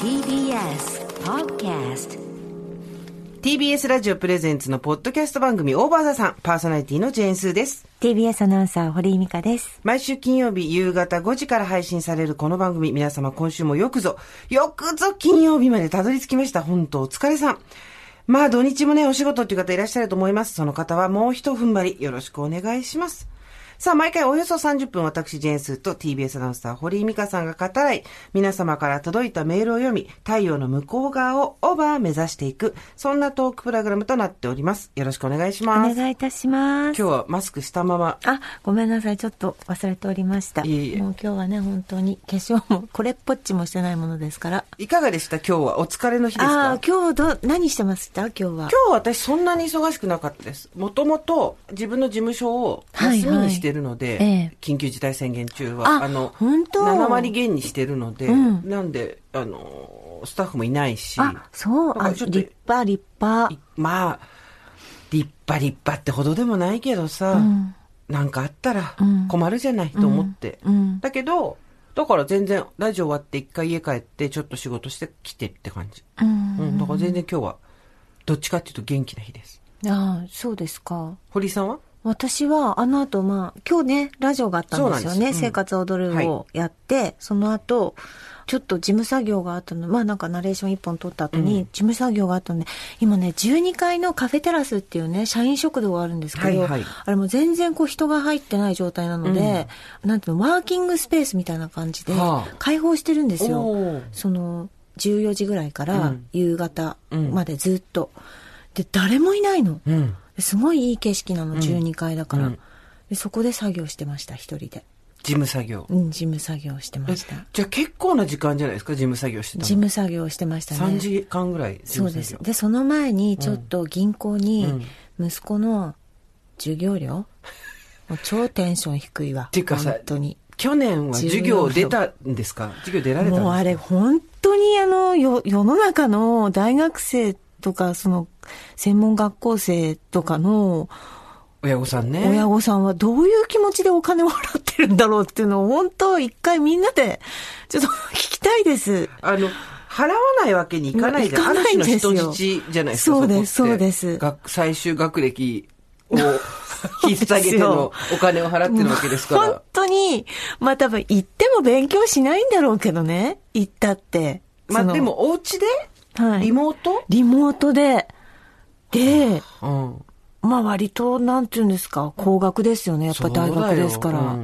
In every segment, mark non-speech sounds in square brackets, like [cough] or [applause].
TBS Podcast TBS ラジオプレゼンツのポッドキャスト番組オーバーザさん、パーソナリティのジェーンスーです。TBS アナウンサー、堀井美香です。毎週金曜日夕方5時から配信されるこの番組、皆様今週もよくぞ、よくぞ金曜日までたどり着きました。本当お疲れさん。まあ土日もね、お仕事っていう方いらっしゃると思います。その方はもう一踏ん張り、よろしくお願いします。さあ、毎回およそ30分、私、ジェーンスーと TBS アナウンサー、堀井美香さんが語らい、皆様から届いたメールを読み、太陽の向こう側をオーバー目指していく、そんなトークプログラムとなっております。よろしくお願いしおます。願いいたします。今日はマスクしたまま、あ、ごめんなさい。ちょっと忘れておりました。いえもう今日はね、本当に化粧も、これっぽっちもしてないものですから。いかがでした？今日はお疲れの日ですか？ああ、今日ど、何してました？今日は。今日私そんなに忙しくなかったです。もともと自分の事務所を休みにしてるので、はいはいええ緊急事態宣言中は、あ本当7割減にしてるので、うんなんで、あの、スタッフもいないし、あ、そう、あ、立派、立派い。まあ、立派立派ってほどでもないけどさ、うんなんかあったらうん困るじゃない、と思って。うん。だけど、だから全然、ラジオ終わって一回家帰って、ちょっと仕事して来てって感じ。うん。うん、だから全然今日は、どっちかっていうと元気な日です。ああ、そうですか。堀井さんは？私は、あの後、まあ、今日ね、ラジオがあったんですよね。そうなん生活踊るをやって、その後、ちょっと事務作業があったの、まあなんかナレーション一本撮った後に、うん。事務作業があったので、今ね、12階のカフェテラスっていうね、社員食堂があるんですけど、はいはい。あれもう全然こう人が入ってない状態なので、なんていうの、ワーキングスペースみたいな感じではあ、開放してるんですよ。おー。その、14時ぐらいからうん。夕方までずっと。で、誰もいないの。うん。すごいいい景色なの、12階だから、うん。でそこで作業してました一人で。事務作業。うん事務作業してまえした。じゃあ結構な時間じゃないですか、事務作業してたの。事務作業してましたね。3時間ぐらい事そう。です。でその前にちょっと銀行にうん。息子の授業料、[laughs] もう超テンション低いわ。ていうかさ本当に。去年は授業出たんですか？授業出られたんですか？もうあれ本当にあのよ世の中の大学生とかその専門学校生とかの親御さんね。親御さんはどういう気持ちでお金を払ってるんだろうっていうのを本当一回みんなでちょっと聞きたいです。あの、払わないわけにいかないじゃん。いかないです人質じゃないですか。そうですそうです学最終学歴を [laughs] 引っ提げてのお金を払ってるわけですか本ら。当に、まあ多分行っても勉強しないんだろうけどね。行ったって。まあで、も、お家で？はいリモート？リモートで、で、うん。まあ割と、なんていうんですか、高額ですよね。やっぱ大学ですから。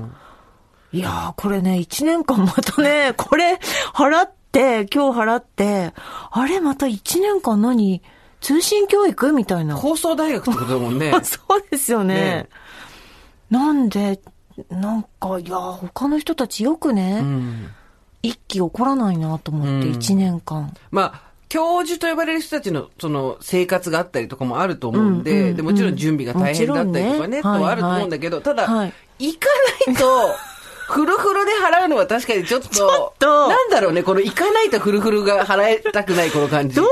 いやー、これね、一年間またね、[laughs] これ払って、今日払って、あれまた一年間何？通信教育みたいな。放送大学ってことだもんね。[laughs] そうですよね。ねなんで、なんか、いやー、他の人たちよくね、うん。一気起こらないなと思って、うん一年間。まあ、教授と呼ばれる人たちのその生活があったりとかもあると思うんで、うんうんうんでもちろん準備が大変だったりとかね、ねとはあると思うんだけど、ただ、はい行かないと、[laughs] フルフルで払うのは確かにちょっと、となんだろうね、この行かないとフルフルが払いたくないこの感じ。どう、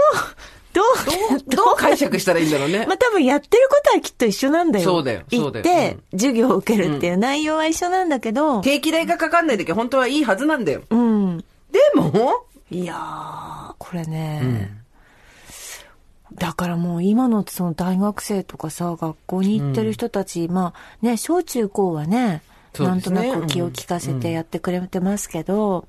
どう、どう、どう解釈したらいいんだろうね。まあ多分やってることはきっと一緒なんだよ。そうだよそうだよ行って、授業を受けるっていう内容は一緒なんだけど、定期代がかかんないだけ本当はいいはずなんだよ。うん。でも、いやー、これね、だからもう今のその大学生とかさ、学校に行ってる人たち、まあね、小中高はね、なんとなく気を利かせてやってくれてますけど、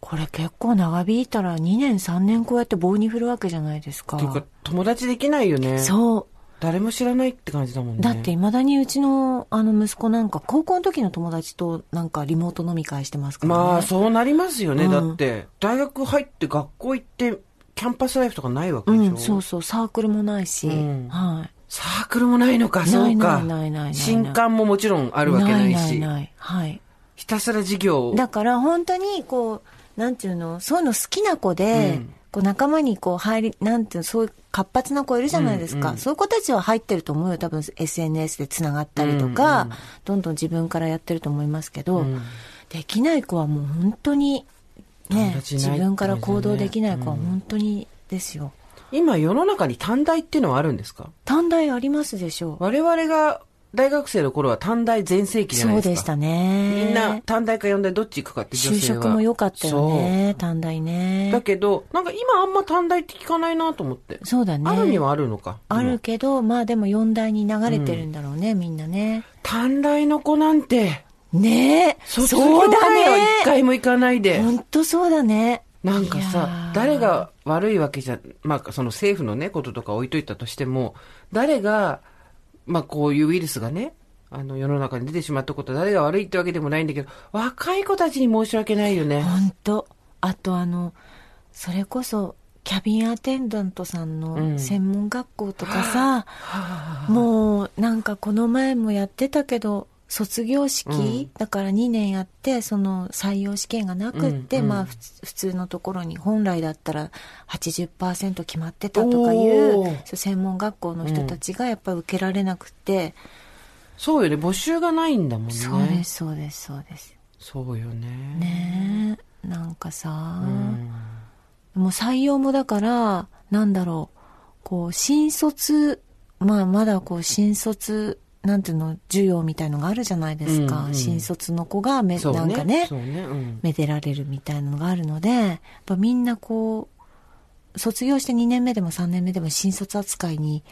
これ結構長引いたら2年3年こうやって棒に振るわけじゃないですか。っていうか友達できないよね。そう。誰も知らないって感じだもんね。だって未だにうちのあの息子なんか高校の時の友達となんかリモート飲み会してますからね。まあ、そうなりますよね。うんだって、大学入って学校行って、キャンパスライフとかないわけでしょ。うん、そうそう、サークルもないし、うんはい。サークルもないのか、そうか。ないないないない新刊ももちろんあるわけないし。ないないない。はい。ひたすら授業を。だから本当にこう、なんていうの、そういうの好きな子で、うんこう仲間にこう入り、なんていうの、そういう活発な子いるじゃないですか。うんうんそういう子たちは入ってると思うよ。多分 SNS で繋がったりとか、うんうんどんどん自分からやってると思いますけど、うんできない子はもう本当に、ね自分から行動できない子はうん本当にですよ。今世の中に短大っていうのはあるんですか？短大ありますでしょう。我々が大学生の頃は短大全盛期じゃないですか。そうでしたね。みんな短大か四大どっち行くかって女就性は。職も良かったよね。短大。ねだ。けど、なんか今あんま短大って聞かないなと思って。そうだね。あるにはあるのか。あるけど、まあでも四大に流れてるんだろうね、みんなね。短大の子なんて、ねえ。卒そう業だ前は一ね。回も行かないで。ほんとそうだね。なんかさー、誰が悪いわけじゃ、まあその政府のね、こととか置いといたとしても、誰が、まあこういうウイルスがね、あの世の中に出てしまったことは誰が悪いってわけでもないんだけど、若い子たちに申し訳ないよね。ほんと。あとあの、それこそ、キャビンアテンダントさんうんの専門学校とかさ、もうなんかこの前もやってたけど、卒業式、だから2年やって、その採用試験がなくって、うんうん。まあ普通のところに本来だったら80%決まってたとかいう専門学校の人たちがやっぱ受けられなくて、そうよね、募集がないんだもんね。そうです、そうです、そうです。そうよね。ねえ、なんかさ、うん。もう採用もだから、なんだろう、こう、新卒、まあまだこう、新卒、なんていうの、授業みたいのがあるじゃないですか。うんうん新卒の子がめ、ね。なんかね、ね。うん。めでられるみたいなのがあるので、やっぱみんなこう、卒業して2年目でも3年目でも新卒扱いに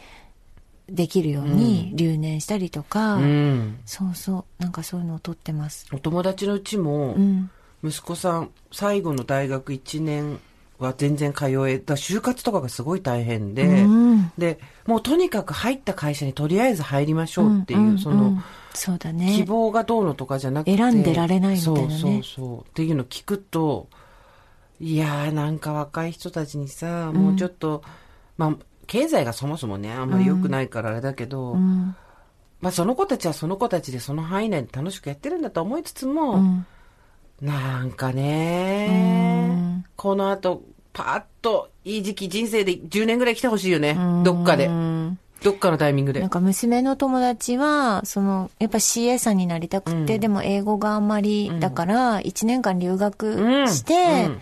できるように留年したりとか、うん。そうそう、なんかそういうのを取ってます。お友達のうちもう、ん。息子さん、最後の大学1年は全然通え、だ就活とかがすごい大変で、うんで、もうとにかく入った会社にとりあえず入りましょうっていう、んんその、んそうだね。希望がどうのとかじゃなくて。選んでられないみたいなねそうそうそう。っていうの聞くと、いやーなんか若い人たちにさ、もうちょっと、まあ、経済がそもそもね、あんまり良くないからあれだけど、うん。まあその子たちはその子たちでその範囲内で楽しくやってるんだと思いつつも、うんなんかうねん、この後、パーッといい時期人生で10年ぐらい来てほしいよね。どっかで。う。んどっかのタイミングで。なん。か娘の友達は、その、やっぱ CA さんになりたくて、うん。でも英語があんまり、だから、1年間留学して、うん。うん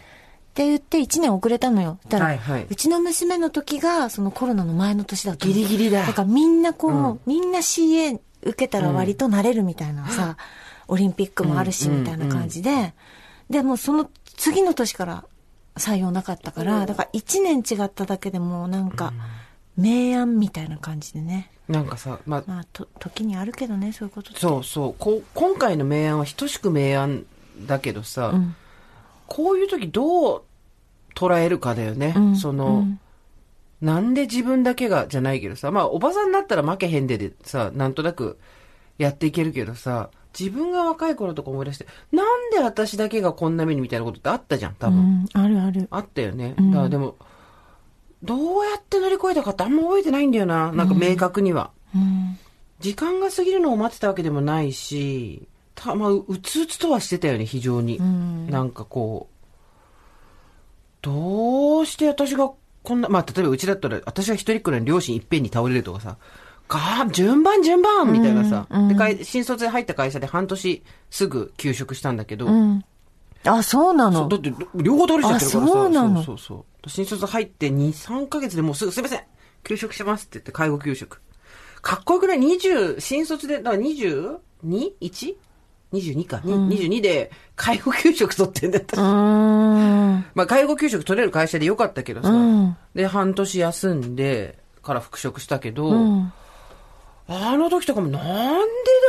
って言って1年遅れたのよ。だから、はいはい。うちの娘の時が、そのコロナの前の年だったのギリギリだ。だからみんなこう、うん。みんな CA 受けたら割となれるみたいなさ、オリンピックもあるし、うん。みたいな感じで、でもその次の年から採用なかったから、だから1年違っただけでもうなんか、明暗みたいな感じでね。なんかさ、まあ、まあ、と、時にあるけどね、そういうことって。そうそう。こう今回の明暗は等しく明暗だけどさ、うん。こういう時どう捉えるかだよね。うんその、うんなんで自分だけがじゃないけどさ、まあおばさんになったら負けへんででさ、なんとなくやっていけるけどさ、自分が若い頃とか思い出して、なんで私だけがこんな目にみたいなことってあったじゃん、多う分。ん、あるある。あったよね。んだからでも、どうやって乗り越えたかってあんま覚えてないんだよな。なんか明確には。うん。時間が過ぎるのを待ってたわけでもないし、たまあ、ううつうつとはしてたよね、非常に。うんなんかこう、どうして私がこんな、まあ、例えばうちだったら、私が一人っ子なのに両親いっぺんに倒れるとかさ、がー順番順番みたいなさ、うんうんで会、新卒で入った会社で半年すぐ休職したんだけど、うん。あ、そうなの？だって両方倒れちゃってるからさ、あそうなのそうそうそう新卒入って2、3ヶ月でもうすぐ、すいません休職しますって言って介護休職。かっこよくない ?20、新卒で、だから 22?1?22 か、に22で介護休職取ってんだった。まあ、介護休職取れる会社でよかったけどさ、うんで、半年休んでから復職したけど、うん。あの時とかもなんで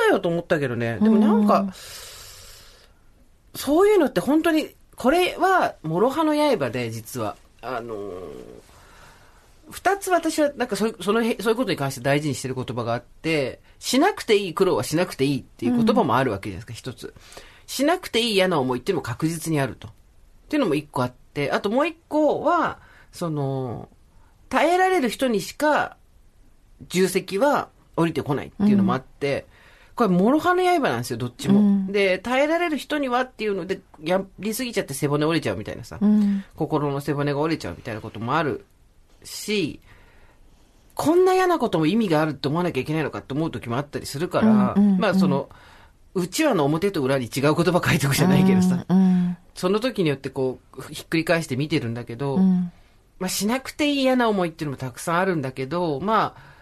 だよと思ったけどね。でもなんか、そういうのって本当に、これは、諸刃の刃で、実は。あのー二つ私は、なんかそそのへ、そういうことに関して大事にしてる言葉があって、しなくていい苦労はしなくていいっていう言葉もあるわけじゃないですか、一つ。しなくていい嫌な思いっていうのも確実にあると。っていうのも一個あって、あともう一個は、その、耐えられる人にしか、重責は降りてこないっていうのもあって、これ、諸刃の刃なんですよ、どっちも。うんで、耐えられる人にはっていうので、やりすぎちゃって背骨折れちゃうみたいなさ、うん。心の背骨が折れちゃうみたいなこともあるし、こんな嫌なことも意味があるって思わなきゃいけないのかって思う時もあったりするから、うんうんまあその、うちわの表と裏に違う言葉書いておくじゃないけどさ、うん。そその時によってこう、ひっくり返して見てるんだけど、うん。まあしなくていい嫌な思いっていうのもたくさんあるんだけど、まあ、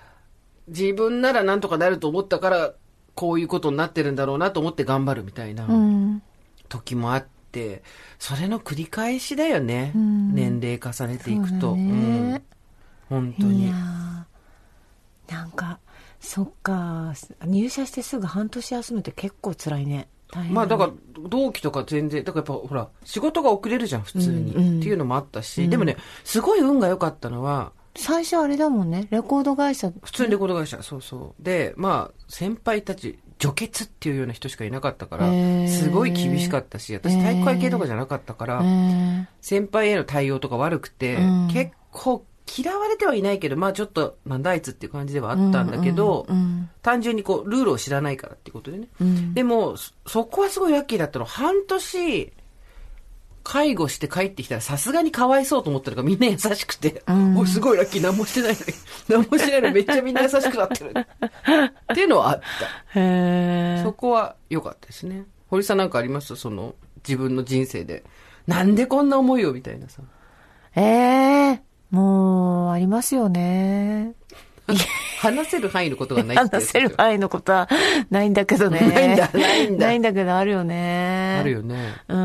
自分ならなんとかなると思ったから、こういうことになってるんだろうなと思って頑張るみたいなうん。時もあって、それの繰り返しだよね。ん年齢重ねていくと。そうだねん本当になんか、そっか。入社してすぐ半年休むって結構辛いね。まあだから、同期とか全然、だからやっぱほら、仕事が遅れるじゃん、普通に。うんうんっていうのもあったし、でもね、すごい運が良かったのは、最初あれだもんね。レコード会社。普通にレコード会社、そうそう。で、まあ、先輩たち、除血っていうような人しかいなかったからすごい厳しかったし、私体育会系とかじゃなかったから、え先輩への対応とか悪くて、うん結構嫌われてはいないけど、まあちょっと、なんだあいつっていう感じではあったんだけど、うんうん単純にこう、ルールを知らないからっていうことでね。うんでも、そそこはすごいラッキーだったの。半年、介護して帰ってきたらさすがにかわいそうと思ったのがみんな優しくて、んおいすごいラッキー何もしてないのに、何もしてないのにめっちゃみんな優しくなってる。っていうのはあった。へえそ。こは良かったですね。堀さんなんかあります？その、自分の人生で。なんでこんな思いを？みたいなさ。ええもう、ありますよね。話せる範囲のことがない話せる範囲のことはないんだけどね。ないんだないんだないんだけど、あるよね。あるよね。うん。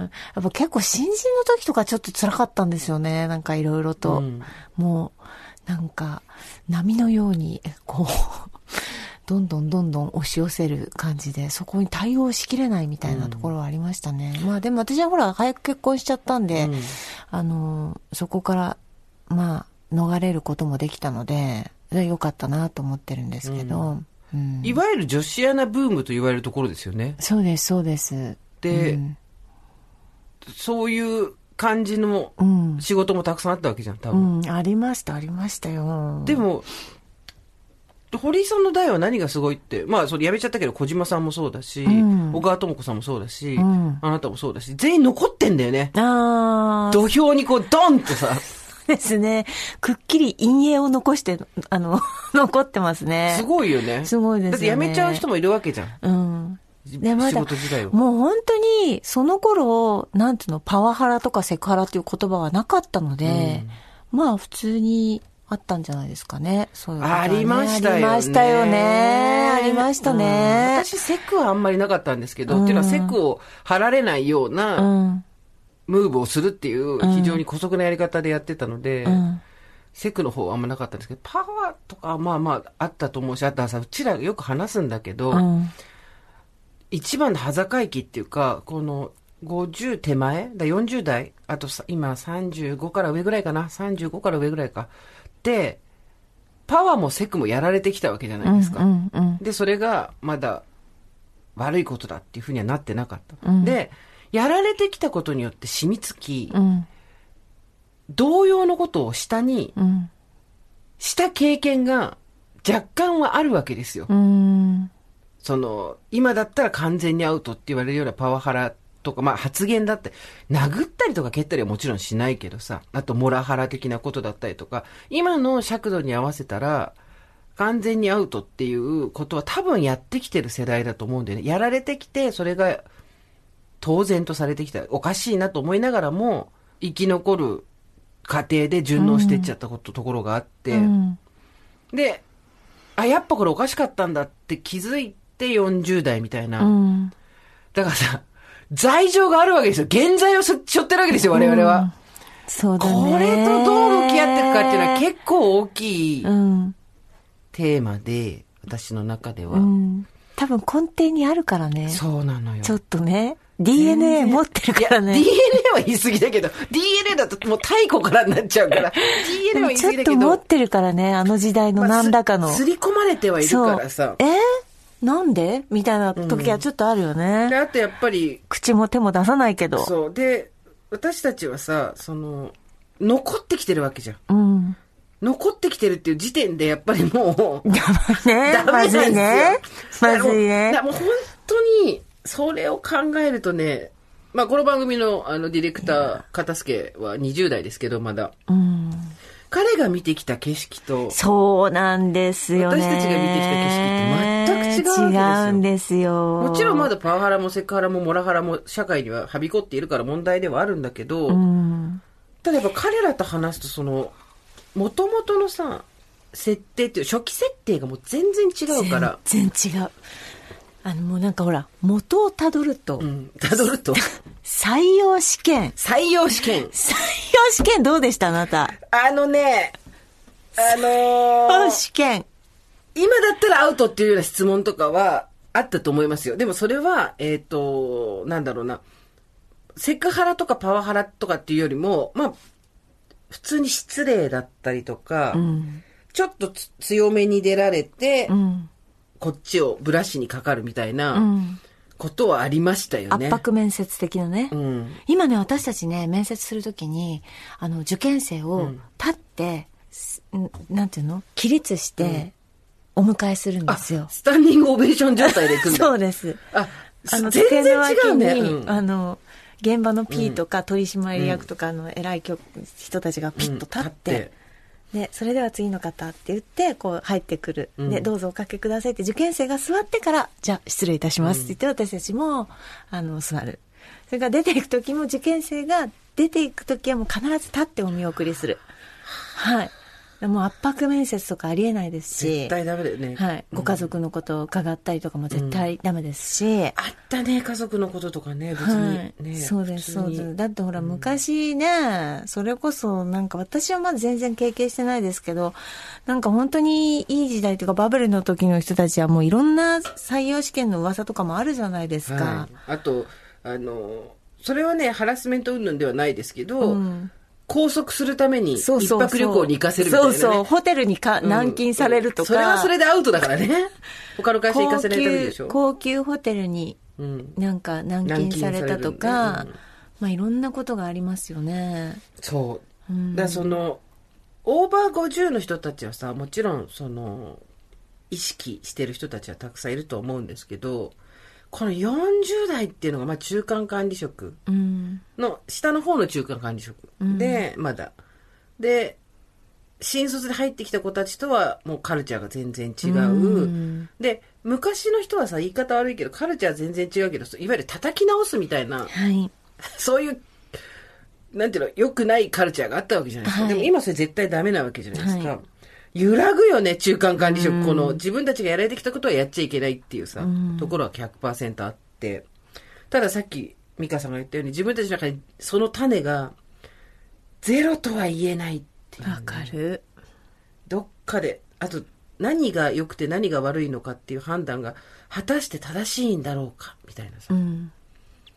やっぱ結構新人の時とかちょっと辛かったんですよね。なんかいろいろと。うんもう、なんか、波のように、こう、[laughs] どんどんどんどん押し寄せる感じで、そこに対応しきれないみたいなところはありましたね。まあでも私はほら、早く結婚しちゃったんで、うんあの、そこから、まあ、逃れることもできたので、それは良かったなと思ってるんですけど、うんいわゆる女子アナブームと言われるところですよね。そうです、そうです。で、うんそういう感じのうん。仕事もたくさんあったわけじゃん、多う分。ん、ありました、ありましたよ。でも、堀井さんの代は何がすごいって、まあ、それやめちゃったけど、小島さんもそうだし、うん小川智子さんもそうだし、うんあなたもそうだし、全員残ってんだよね。土俵にこう、ドンとさ、ですね。くっきり陰影を残して、あの、[laughs] 残ってますね。すごいよね。すごいですよねだって辞めちゃう人もいるわけじゃん。うん。じで、ま仕だ。もう本当に、その頃、なんていうの、パワハラとかセクハラっていう言葉はなかったので、まあ普通にあったんじゃないですかね。そういうねありましたよね。ありましたよね。ありましたうんね。私、セクはあんまりなかったんですけど、うんっていうのはセクを張られないようう。なんムーブをするっていう、非常に姑息なやり方でやってたので、うん。セクの方はあんまなかったんですけど、パワーとかはまあまああったと思うし、あとはさ、うちらよく話すんだけど、うん。一番の端境期っていうか、この50手前だ40代あとさ今35から上ぐらいかな ?35 から上ぐらいか。で、パワーもセクもやられてきたわけじゃないですか。うん。うん。で、それがまだ悪いことだっていうふうにはなってなかった。うんで、やられてきたことによって染みつき、うん。同様のことを下に、うん。した経験が若干はあるわけですよ。うん。その、今だったら完全にアウトって言われるようなパワハラとか、まあ発言だって、殴ったりとか蹴ったりはもちろんしないけどさ、あとモラハラ的なことだったりとか、今の尺度に合わせたら、完全にアウトっていうことは多分やってきてる世代だと思うんだよね。やられてきて、それが当然とされてきた。おかしいなと思いながらも、生き残る過程で順応していっちゃったこと、ところがあって、うん。で、あ、やっぱこれおかしかったんだって気づいて40代みたいな。うん。だからさ、罪状があるわけですよ。現在をしょってるわけですよ、我々は。そうだね。これとどう向き合っていくかっていうのは結構大きいうん。テーマで、私の中では。うん。多分根底にあるからね。そうなのよ。ちょっとね。DNA 持ってるからいや、ね。DNA は言い過ぎだけど、DNA だともう太古からになっちゃうから、[laughs] DNA は言いち過ぎだけどょっと持っ、てるからね。あの時代のまあ何らかの。すすり込まれてはいるからさ。えー？なんで？みたいな時はちょっとあるよね。で、あとやっぱり、口も手も出さないけど。そう。で、私たちはさ、その、残ってきてるわけじゃん。うん。残ってきてるっていう時点でやっぱりもう、[laughs] ねダメまずなんですよいね。まずいねだから。もうだからもう本当に、それを考えるとね、まあこの番組のあのディレクター、片付は20代ですけど、まだ。うん。彼が見てきた景色と、そうなんですよね。私たちが見てきた景色って全く違う違うんですよ。もちろんまだパワハラもセクハラもモラハラも社会にははびこっているから問題ではあるんだけど、うん。ただやっぱ彼らと話すとその、元々のさ、設定っていう、初期設定がもう全然違うから。全然違う。あの、もうなんかほら、元をたどると、うん。たどると？[laughs] 採用試験。採用試験？採用試験どうでしたあなた？あのね、あのー試験。今だったらアウトっていうような質問とかはあったと思いますよ。でもそれは、えっ、と、なんだろうな。セクハラとかパワハラとかっていうよりも、まあ、普通に失礼だったりとか、うん。ちょっとつ強めに出られて、うん。こっちをブラシにかかるみたいうなんことはありましたよね。圧迫面接的なね。うん。今ね、私たちね、面接するときに、あの、受験生を立って、すんなんていうの？起立して、お迎えするんですよ。スタンディングオベーション状態で行くんだ。[laughs] そうです。あ、あの、全然机違うね。あの、現場の P とか取締役とかの偉い局人たちがピッと立って、で、それでは次の方って言って、こう入ってくる。うんで、どうぞおかけくださいって受験生が座ってから、じゃあ失礼いたしますって言って私たちも、あの、座る。それから出ていく時も受験生が出ていく時はもう必ず立ってお見送りする。はい。もう圧迫面接とかありえないですし絶、対ダメだよね。はい。ご家族のことを伺ったりとかも絶対ダメですし、あったね、家族のこととかね、別はい、にね。そうです、そうです。だってほら、昔ね、それこそ、なんか私はまだ全然経験してないですけど、なんか本当にいい時代というか、バブルの時の人たちはもういろんな採用試験の噂とかもあるじゃないですか。はい。あと、あの、それはね、ハラスメント云々ではないですけど、うん拘束するために一泊旅行に行かせるみたいな、ね。そうそう、ホテルにかうん軟禁されるとか。それはそれでアウトだからね。[laughs] 他の会社行かせないためでしょ。高級高級ホテルにうん。なんか軟禁されたとか、軟禁されるねまあいろんなことがありますよね。そう。うんだその、オーバー50の人たちはさ、もちろん、その、意識してる人たちはたくさんいると思うんですけど、この40代っていうのが、まあ中間管理職うん。の、下の方の中間管理職で、まだ。で、新卒で入ってきた子たちとはもうカルチャーが全然違う。うんで、昔の人はさ、言い方悪いけど、カルチャー全然違うけど、いわゆる叩き直すみたいな、はい。そういう、なんていうの、良くないカルチャーがあったわけじゃないですか。はいでも今それ絶対ダメなわけじゃないですか。はい揺らぐよね、中間管理職。うんこの自分たちがやられてきたことはやっちゃいけないっていうさ、うんところは100%あって。たださっき、美香さんが言ったように、自分たちの中にその種が、ゼロとは言えないっていうね、わかる。どっかで、あと、何が良くて何が悪いのかっていう判断が、果たして正しいんだろうか、みたいなさ。うん。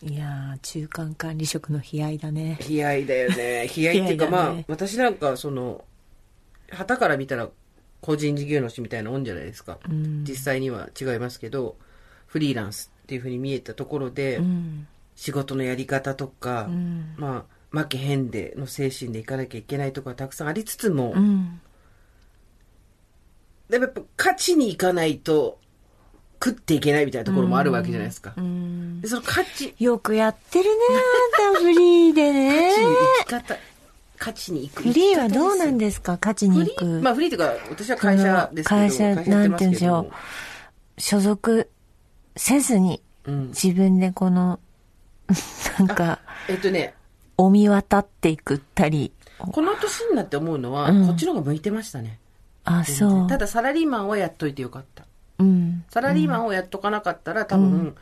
いやー、中間管理職の悲哀だね。悲哀だよね。悲哀っていうか、[laughs] ねまあ、私なんか、その、旗から見たら、個人事業主みたいなもんじゃないですか。うん。実際には違いますけど、フリーランスっていうふうに見えたところで、うん。仕事のやり方とか、うん。まあ、負けへんでの精神でいかなきゃいけないところはたくさんありつつも、うん。でもやっぱ勝ちにいかないと食っていけないみたいなところもあるわけじゃないですか。うんでその勝ち、よくやってるね、あんたフリーでね勝ち。に生き方、勝ちに行く。フリーはどうなんですか？勝ちに行く。ー？まあフリーというか、私は会社ですけど、会社なんて言うんでしょ所属せずに、うん。自分でこの、[laughs] なんか、えっとね、お見渡っていくったり。この年になって思うのは、うんこっちの方が向いてましたね。あ、そう。ただサラリーマンはやっといてよかった。うん。サラリーマンをやっとかなかったら、多分、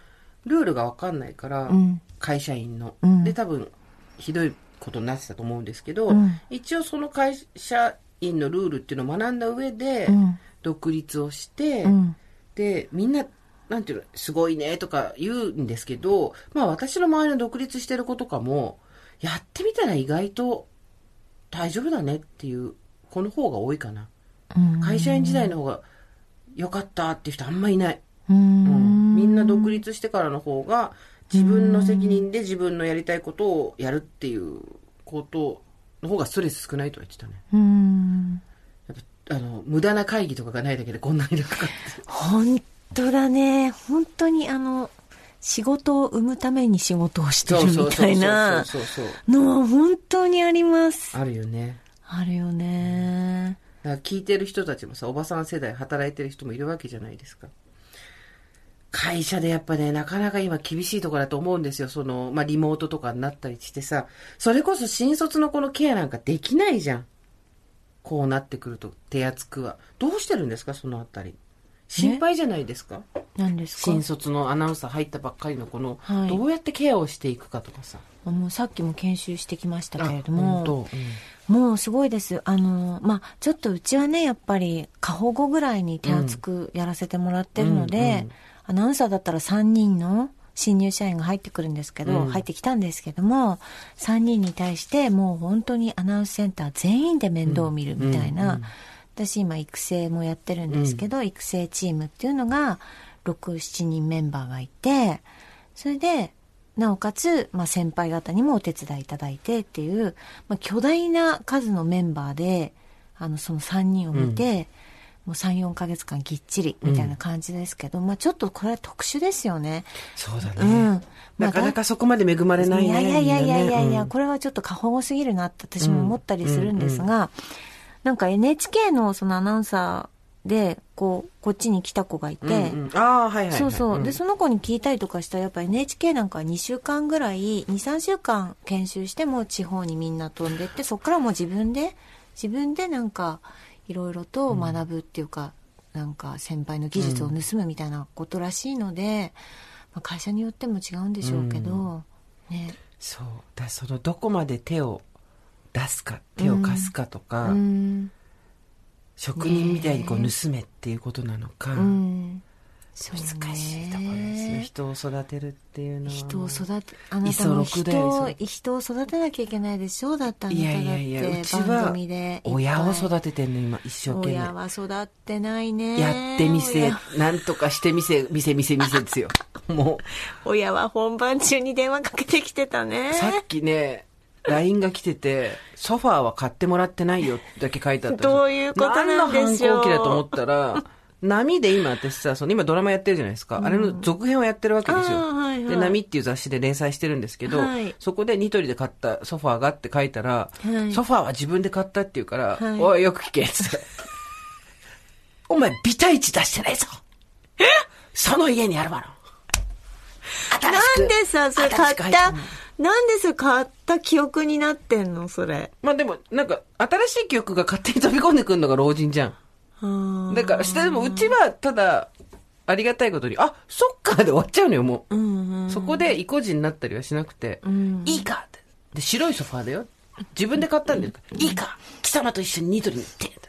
ルールがわかんないから、うん。会社員の。うんで、多分、ひどいことになってたと思うんですけど、うん一応その会社員のルールっていうのを学んだ上で、うん。独立をして、うん。で、みんな、なんていうの、すごいねとか言うんですけど、まあ私の周りの独立してる子とかも、やってみたら意外と大丈夫だねっていう子の方が多いかな。うん。会社員時代の方が良かったっていう人あんまいない。ううんん。みんな独立してからの方が自分の責任で自分のやりたいことをやるっていうことの方がストレス少ないとは言ってたね。うん。やっぱあの、無駄な会議とかがないだけでこんなに楽かって。本当だね。本当にあの、仕事を生むために仕事をしてるみたいなそうそうそうそうのは本当にあります。あるよね。あるよね。だから聞いてる人たちもさ、おばさん世代働いてる人もいるわけじゃないですか。会社でやっぱね、なかなか今厳しいところだと思うんですよ。その、まあ、リモートとかになったりしてさ、それこそ新卒の子のケアなんかできないじゃん。こうなってくると手厚くは。どうしてるんですか、そのあたり。心配じゃないですか、何ですか？新卒のアナウンサー入ったばっかりのこの、はいどうやってケアをしていくかとかさ。もうさっきも研修してきましたけれどあも本当もうすごいです。あの、まあ、ちょっとうちはね、やっぱり過保護ぐらいに手厚くやらせてもらってるので、うんうんアナウンサーだったら3人の新入社員が入ってくるんですけど、うん。入ってきたんですけども、3人に対してもう本当にアナウンスセンター全員で面倒を見るみたいな、うんうん私今育成もやってるんですけど、育成チームっていうのが6、7人メンバーがいて、それで、なおかつ、まあ、先輩方にもお手伝いいただいてっていう、まあ、巨大な数のメンバーで、あの、その3人を見て、もう3、4ヶ月間ぎっちりみたいな感じですけど、まあ、ちょっとこれは特殊ですよね。そうだね。うん。なかなかそこまで恵まれないね。いやいやいやいやいやいや、うんこれはちょっと過保護すぎるなって私も思ったりするんですが、なんか NHK のそのアナウンサーで、こう、こっちに来た子がいて、うんうんああ、はいはいはい。そうそう。で、んその子に聞いたりとかしたら、やっぱ NHK なんか2週間ぐらい、2、3週間研修しても地方にみんな飛んでって、そっからもう自分で、自分でなんか、いろいろと学ぶっていうか、なんか先輩の技術を盗むみたいなことらしいので、まあ、会社によっても違うんでしょうけど、ね。そう。だその、どこまで手を出すか、手を貸すかとか、うん。職人みたいにこう盗めっていうことなのか、うん。そう難しいところですよ。人を育てるっていうのは。人を育て、あなたも人を、磯人を育てなきゃいけないでしょだってあなたいだって。やいやいや、うち番は親を育ててんの、今、一生懸命。親は育ってないね。やってみせ親、なんとかしてみせ、みせみせみせですよ。[laughs] も親は本番中に電話かけてきてたねう、。さっきね、LINE が来てて、ソファーは買ってもらってないよだけ書いてあったどういうことなんでしょう何の反抗期だと思ったら、波で今私さ、その今ドラマやってるじゃないですか。あれの続編をやってるわけですよ。はいはいで、波っていう雑誌で連載してるんですけど、はいそこでニトリで買ったソファーがって書いたら、はいソファーは自分で買ったって言うから、はいおい、よく聞け、つって。[laughs] お前、ビタイチ出してないぞ。その家にあるわの。なんでさ、それ買った、なんでそれ買った記憶になってんのそれ？まあでも、なんか、新しい記憶が勝手に飛び込んでくるのが老人じゃん。うんだから、してでも、うちは、ただ、ありがたいことに、あ、そっかで終わっちゃうのよ、もう。うんうん。そこで意固地になったりはしなくて、んいいかって。で、白いソファーだよ。自分で買ったんだよ。いいか貴様と一緒にニトリに行って。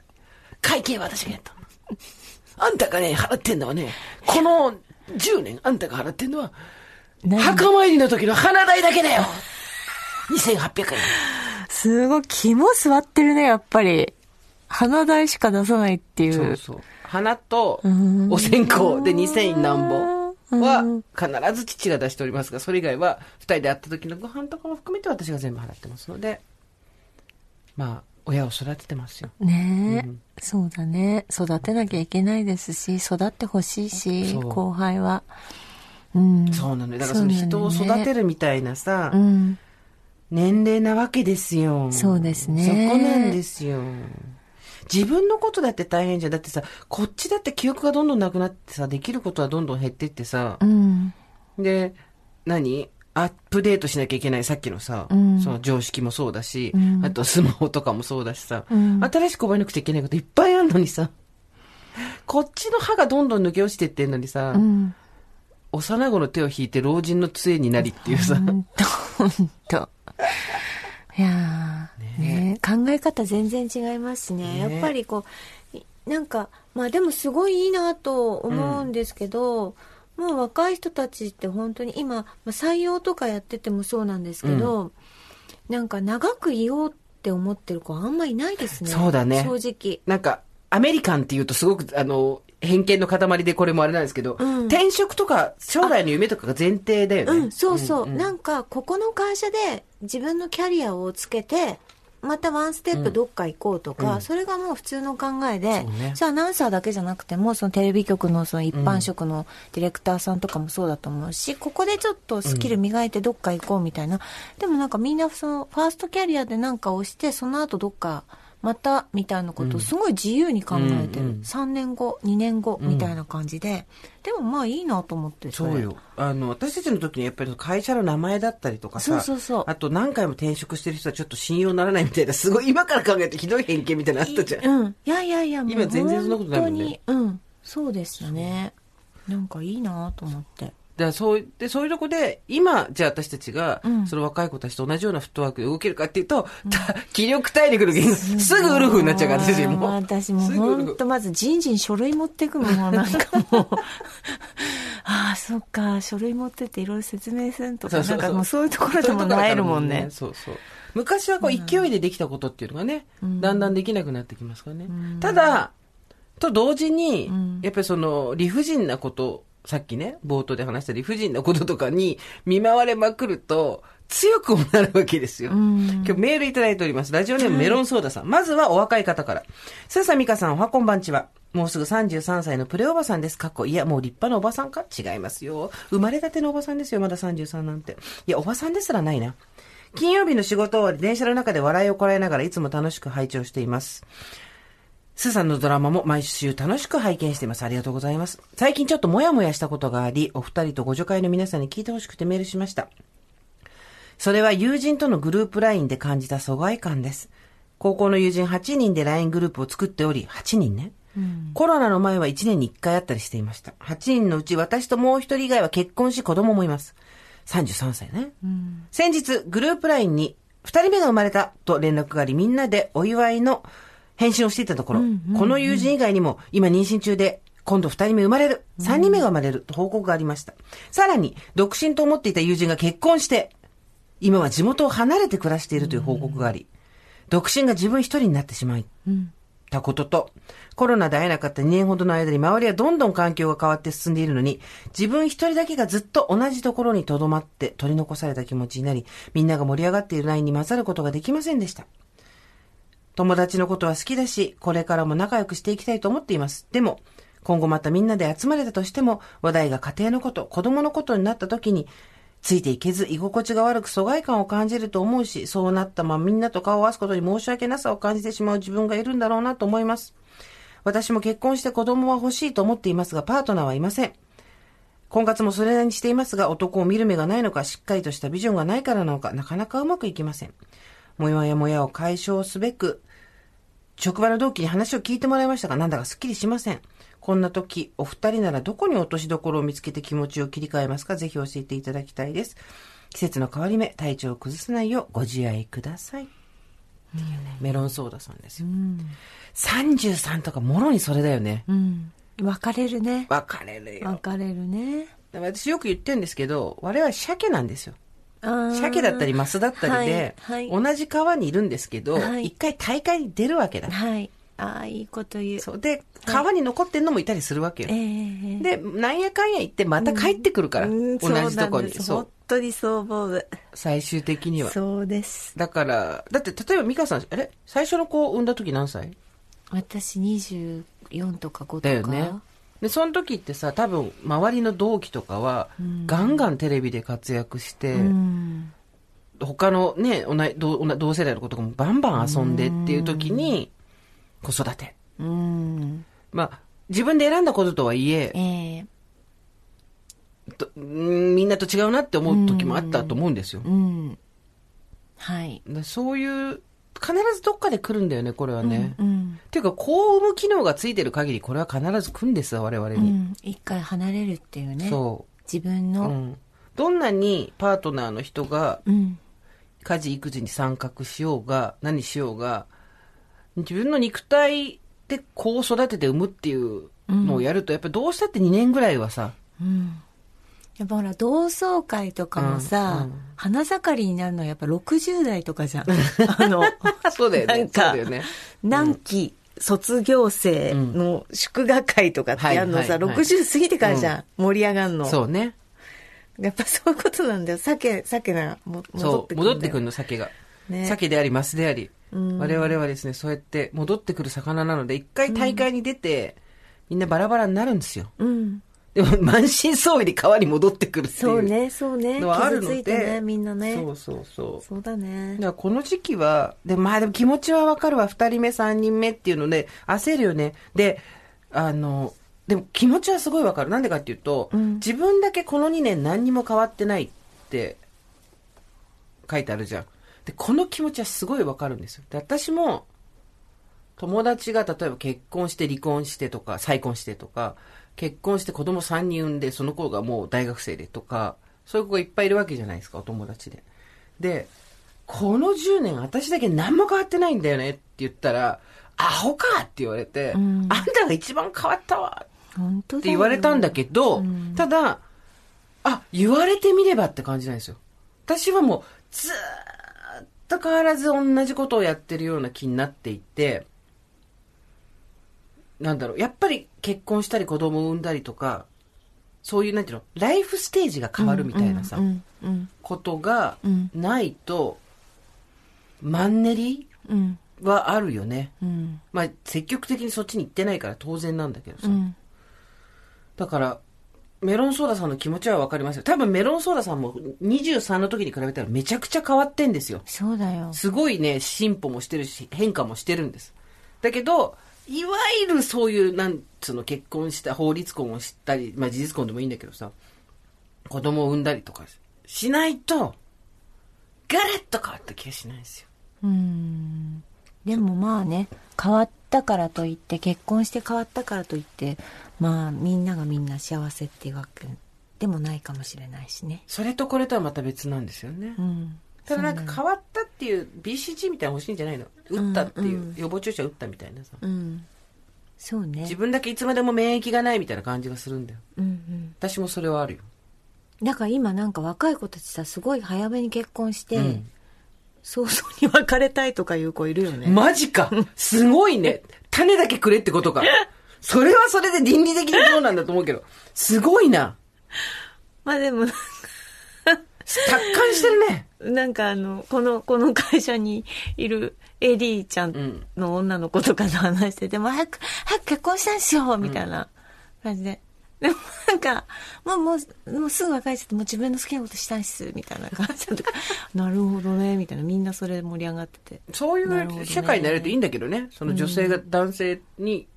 会計は私がやった。あんたがね、払ってんのはね、この10年あんたが払ってんのは、何？墓参りの時の花代だけだよ !2800 円。すごい、肝座ってるね、やっぱり。花代しか出さないっていう。そうそう。花とんお線香で2000何本うんは必ず父が出しておりますが、それ以外は二人で会った時のご飯とかも含めて私が全部払ってますので、まあ、親を育ててますよ。ねえ、そうだね。育てなきゃいけないですし、育ってほしいし、後輩は。うん。そうなのよ。だからその人を育てる。るみたいなさ、うん。年齢なわけですよ。そうですねそこなんですよ。自分のことだって大変じゃん。だってさ、こっちだって記憶がどんどんなくなってさ、できることはどんどん減ってってさ。う、ん。で、何？アップデートしなきゃいけない、さっきのさ、うん。その常識もそうだし、うん。あとスマホとかもそうだしさ、うん。新しく覚えなくちゃいけないこといっぱいあるのにさ、こっちの歯がどんどん抜け落ちてってんのにさ、うん。幼子の手を引いて老人の杖になりっていうさ、ほんと。いやーね考え方全然違いますしね。ねやっぱりこう、いなんか、まあでもすごいいいなと思うんですけど、もう若い人たちって本当に今、まあ採用とかやっててもそうなんですけど、なんか長くいようって思ってる子あんまいないですね。そうだね正直。なんか、アメリカンって言うとすごく、あの、偏見の塊でこれもあれなんですけど、うん転職とか将来の夢とかが前提だよね。うん、そうそう。んんなんか、ここの会社で自分のキャリアをつけて、またワンステップどっか行こうとか、うん。それがもう普通の考えで、ね。アナウンサーだけじゃなくても、そのテレビ局のその一般職のディレクターさんとかもそうだと思うし、ここでちょっとスキル磨いてどっか行こうみたいな。でもなんかみんなそのファーストキャリアでなんかをして、その後どっかまたみたいなことをすごい自由に考えてる。うんうん3年後、2年後みたいな感じで。でもまあいいなと思って。れそうよ。あの、私たちの時にやっぱり会社の名前だったりとかさ、そうそうそうあと何回も転職してる人はちょっと信用ならないみたいな、すごい今から考えてひどい偏見みたいなのあったじゃん。うん。いやいやいや、もう今全然そんなことないもんね本当に、うん。そうでしたね。なんかいいなと思って。だそう、で、そういうとこで、今、じゃあ私たちが、うん。その若い子たちと同じようなフットワークで動けるかっていうと、[laughs] た気力体力の減すぐウルフになっちゃうから、私も。う。私もすぐウルフ。本当まず人事に書類持ってくのも [laughs] なんかもう、[laughs] ああ、そっか、書類持ってっていろいろ説明するとか、なんかもうそういうところでもなえるもんね。そうそう。昔はこう勢いでできたことっていうのがね、だんだんできなくなってきますからね。ただ、と同時に、やっぱりその理不尽なこと、さっきね、冒頭で話した理不尽なこととかに見舞われまくると、強くもなるわけですよ。今日メールいただいております。ラジオネームメロンソーダさん。まずはお若い方から。スーサミカさん、おはこんばんちは。もうすぐ33歳のプレおばさんです。かっこいや、もう立派なおばさんか？違いますよ。生まれたてのおばさんですよ、まだ33なんて。いや、おばさんですらないな。金曜日の仕事終わり、電車の中で笑いをこらえながらいつも楽しく拝聴しています。スーさんのドラマも毎週楽しく拝見しています。ありがとうございます。最近ちょっとモヤモヤしたことがあり、お二人とご助会の皆さんに聞いてほしくてメールしました。それは友人とのグループ LINE で感じた疎外感です。高校の友人8人で LINE グループを作っており、8人ね。コロナの前は1年に1回あったりしていました。8人のうち私ともう一人以外は結婚し子供もいます。33歳ね。先日、グループ LINE に2人目が生まれたと連絡があり、みんなでお祝いの返信をしていたところ、この友人以外にも今妊娠中で、今度2人目生まれる、3人目が生まれる。と報告がありました。さらに、独身と思っていた友人が結婚して、今は地元を離れて暮らしているという報告があり、独身が自分一人になってしまい、たことと、コロナで会えなかった2年ほどの間に周りはどんどん環境が変わって進んでいるのに、自分一人だけがずっと同じところに留まって取り残された気持ちになり、みんなが盛り上がっているラインに混ざることができませんでした。友達のことは好きだし、これからも仲良くしていきたいと思っています。でも、今後またみんなで集まれたとしても、話題が家庭のこと、子供のことになった時に、ついていけず居心地が悪く疎外感を感じると思うし、そうなったままみんなと顔を合わすことに申し訳なさを感じてしまう自分がいるんだろうなと思います。私も結婚して子供は欲しいと思っていますが、パートナーはいません。婚活もそれなりにしていますが、男を見る目がないのか、しっかりとしたビジョンがないからなのか、なかなかうまくいきません。もやもやを解消すべく、職場の同期に話を聞いてもらいましたが、なんだかすっきりしません。こんな時、お二人ならどこに落としどころを見つけて気持ちを切り替えますか？ぜひ教えていただきたいです。季節の変わり目、体調を崩さないようご自愛ください。メロンソーダさんですよ。33とかもろにそれだよね。うん。別れるね。別れるよ。別れるね。私よく言ってるんですけど、我々鮭なんですよ。鮭鮭だったりマスだったりで、はいはい同じ川にいるんですけど、一、はい回大会に出るわけだ。はい。ああ、いいこと言う。そうで、川に残ってんのもいたりするわけよ。ええで、なんやかんや言ってまた帰ってくるから、うん同じとこに。そう本。当にそう思う。最終的には。そうです。だから、だって例えば美香さん、あれ？最初の子を産んだ時何歳？私24とか5とか。だよね。で、その時ってさ、多分、周りの同期とかは、ガンガンテレビで活躍して、うん。他のね、同い同世代の子とかもバンバン遊んでっていう時に、子育て。うん。まあ、自分で選んだこととはいえ、ええとうんみんなと違うなって思う時もあったと思うんですよ。うん。はい。でそういう、必ずどっかで来るんだよね、これはね。うん。っていうか、こう産む機能がついてる限り、これは必ず来るんですよ、我々に。うん。一回離れるっていうね。そ自分う。うの。ん。どんなにパートナーの人がうん。家事育児に参画しようが、何しようが、自分の肉体でこう育てて産むっていうのをやると、やっぱどうしたって2年ぐらいはさ、うん。やっぱほら、同窓会とかもさ、うんうん花盛りになるのはやっぱ60代とかじゃん。あの、[laughs] そうだよね。なんかね。何期卒業生の祝賀会とかってやるのさ、はいはいはい60過ぎてからじゃん。盛り上がんの。そうね。やっぱそういうことなんだよ。鮭、鮭な、も戻そう、ってくるんだよ。戻ってくるの、鮭が。ね鮭であり、マスであり。うん我々はですね、そうやって戻ってくる魚なので、一回大会に出て、みんなバラバラになるんですよ。うん。でも、満身創痍で川に戻ってくるっていう。そうね、そうね。のはあるのでね、みんなね。そうそうそう。そうだねだか。らこの時期は、で、まあでも気持ちはわかるわ。二人目、三人目っていうので、焦るよね。で、あの、でも気持ちはすごいわかる。なんでかっていうと、うん自分だけこの2年何にも変わってないって書いてあるじゃん。で、この気持ちはすごいわかるんですよ。で、私も、友達が例えば結婚して離婚してとか、再婚してとか、結婚して子供3人産んで、その子がもう大学生でとか、そういう子がいっぱいいるわけじゃないですか、お友達で。で、この10年私だけ何も変わってないんだよねって言ったら、アホかって言われて、んあんたが一番変わったわって言われたんだけど、うんただ、あ、言われてみればって感じなんですよ。私はもう、ずーっと変わらず同じことをやってるような気になっていて、なんだろう、やっぱり結婚したり子供を産んだりとか、そういう、なんていうの、ライフステージが変わるみたいなさ、うんうんことがうんないと、マンネリうんはあるよね。うんまあ、積極的にそっちに行ってないから当然なんだけどさ。うんだから、メロンソーダさんの気持ちはわかりますよ。多分メロンソーダさんも23の時に比べたらめちゃくちゃ変わってんですよ。そうだよすごいね、進歩もしてるし、変化もしてるんです。だけど、いわゆるそういう、なんつうの、結婚した、法律婚をしたり、まあ事実婚でもいいんだけどさ、子供を産んだりとかしないと、ガラッと変わった気がしないんですよ。うんでもまあね変わったからといって結婚して変わったからといってまあみんながみんな幸せっていうわけでもないかもしれないしねそれとこれとはまた別なんですよね。うんただなんか変わったっていう BCG みたいなの欲しいんじゃないの？打ったっていう、うんうん予防注射打ったみたいなさ。うんそうね自分だけいつまでも免疫がないみたいな感じがするんだよ。うんうん私もそれはあるよ。だから今なんか若い子たちさすごい早めに結婚して、うん早々に別れたいとかいう子いるよね、マジかすごいね。種だけくれってことか。それはそれで倫理的にどうなんだと思うけど。すごいな。[laughs] まあでも達観してるね。なんかあの、この、この会社にいるエリーちゃんの女の子とかと話してて、もう早く、早く結婚したんですよみたいな感じで。でもなんか、もう、もう、もうすぐ別れちゃって、もう自分の好きなことしたいっす、みたいな感じだとか、[laughs] なるほどね、みたいな。みんなそれで盛り上がってて。そういう社会になれるといいんだけどね。その女性が男性に、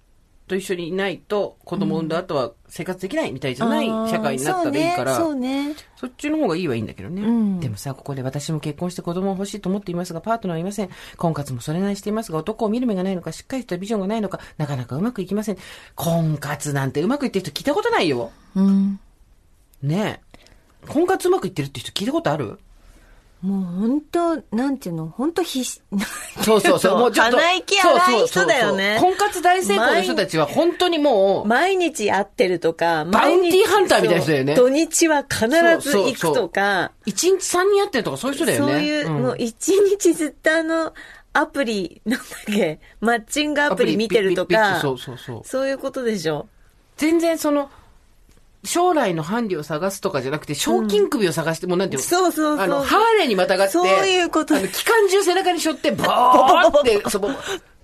と一緒にいないと子供を産んだ後は生活できないみたいじゃない社会になったらいいから。そうね、そっちの方がいいはいいんだけどね。うんでもさ、ここで私も結婚して子供を欲しいと思っていますが、パートナーはいません。婚活もそれなりしていますが、男を見る目がないのか、しっかりしたビジョンがないのか、なかなかうまくいきません。婚活なんてうまくいってる人聞いたことないよ。うん。ねえ。婚活うまくいってるって人聞いたことある？もう本当なんていうの？本当必死。そうそうそう。[laughs] もうちょっと。鼻息荒い人だよねそうそうそう婚活大成功の人たちは本当にもう、毎日会ってるとか、バウンティーハンターみたいな人だよね土日は必ず行くとか、一日三人やってるとかそういう人だよね。そういう、んもう一日ずっとあの、アプリ、なんだっけ、マッチングアプリ見てるとか。そういうことでしょ。全然その、将来の伴侶を探すとかじゃなくて、賞金首を探して、もうなんていうのそうそうそうあの、ハーレーにまたがって、そういうことあの、機関銃背中に背負って、ボーって、[laughs] その、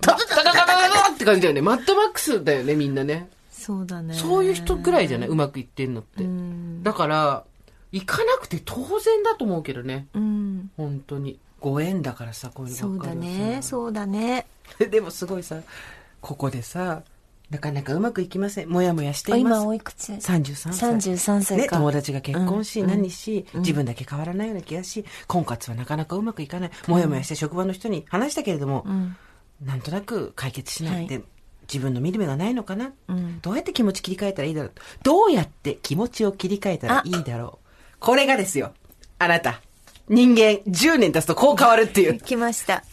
ダダダダダダダって感じだよね。マッドマックスだよね、みんなね。そうだね。そういう人ぐらいじゃない、うまくいってんのって。うん。だから、行かなくて当然だと思うけどね。うん。本当に。ご縁だからさ、こういうそうだのばっかりはさね、そうだね。[laughs] でもすごいさ、ここでさ、なかなかうまくいきません。もやもやしています。おいくつ？33歳。33歳ね、か。友達が結婚し、うん何し、自分だけ変わらないような気がし、婚活はなかなかうまくいかない。もやもやして職場の人に話したけれども、うん。なんとなく解決しないって、は自分の見る目がないのかな、うんどうやって気持ち切り替えたらいいだろうどうやって気持ちを切り替えたらいいだろうこれがですよ。あなた。人間10年経つとこう変わるっていう。来ました。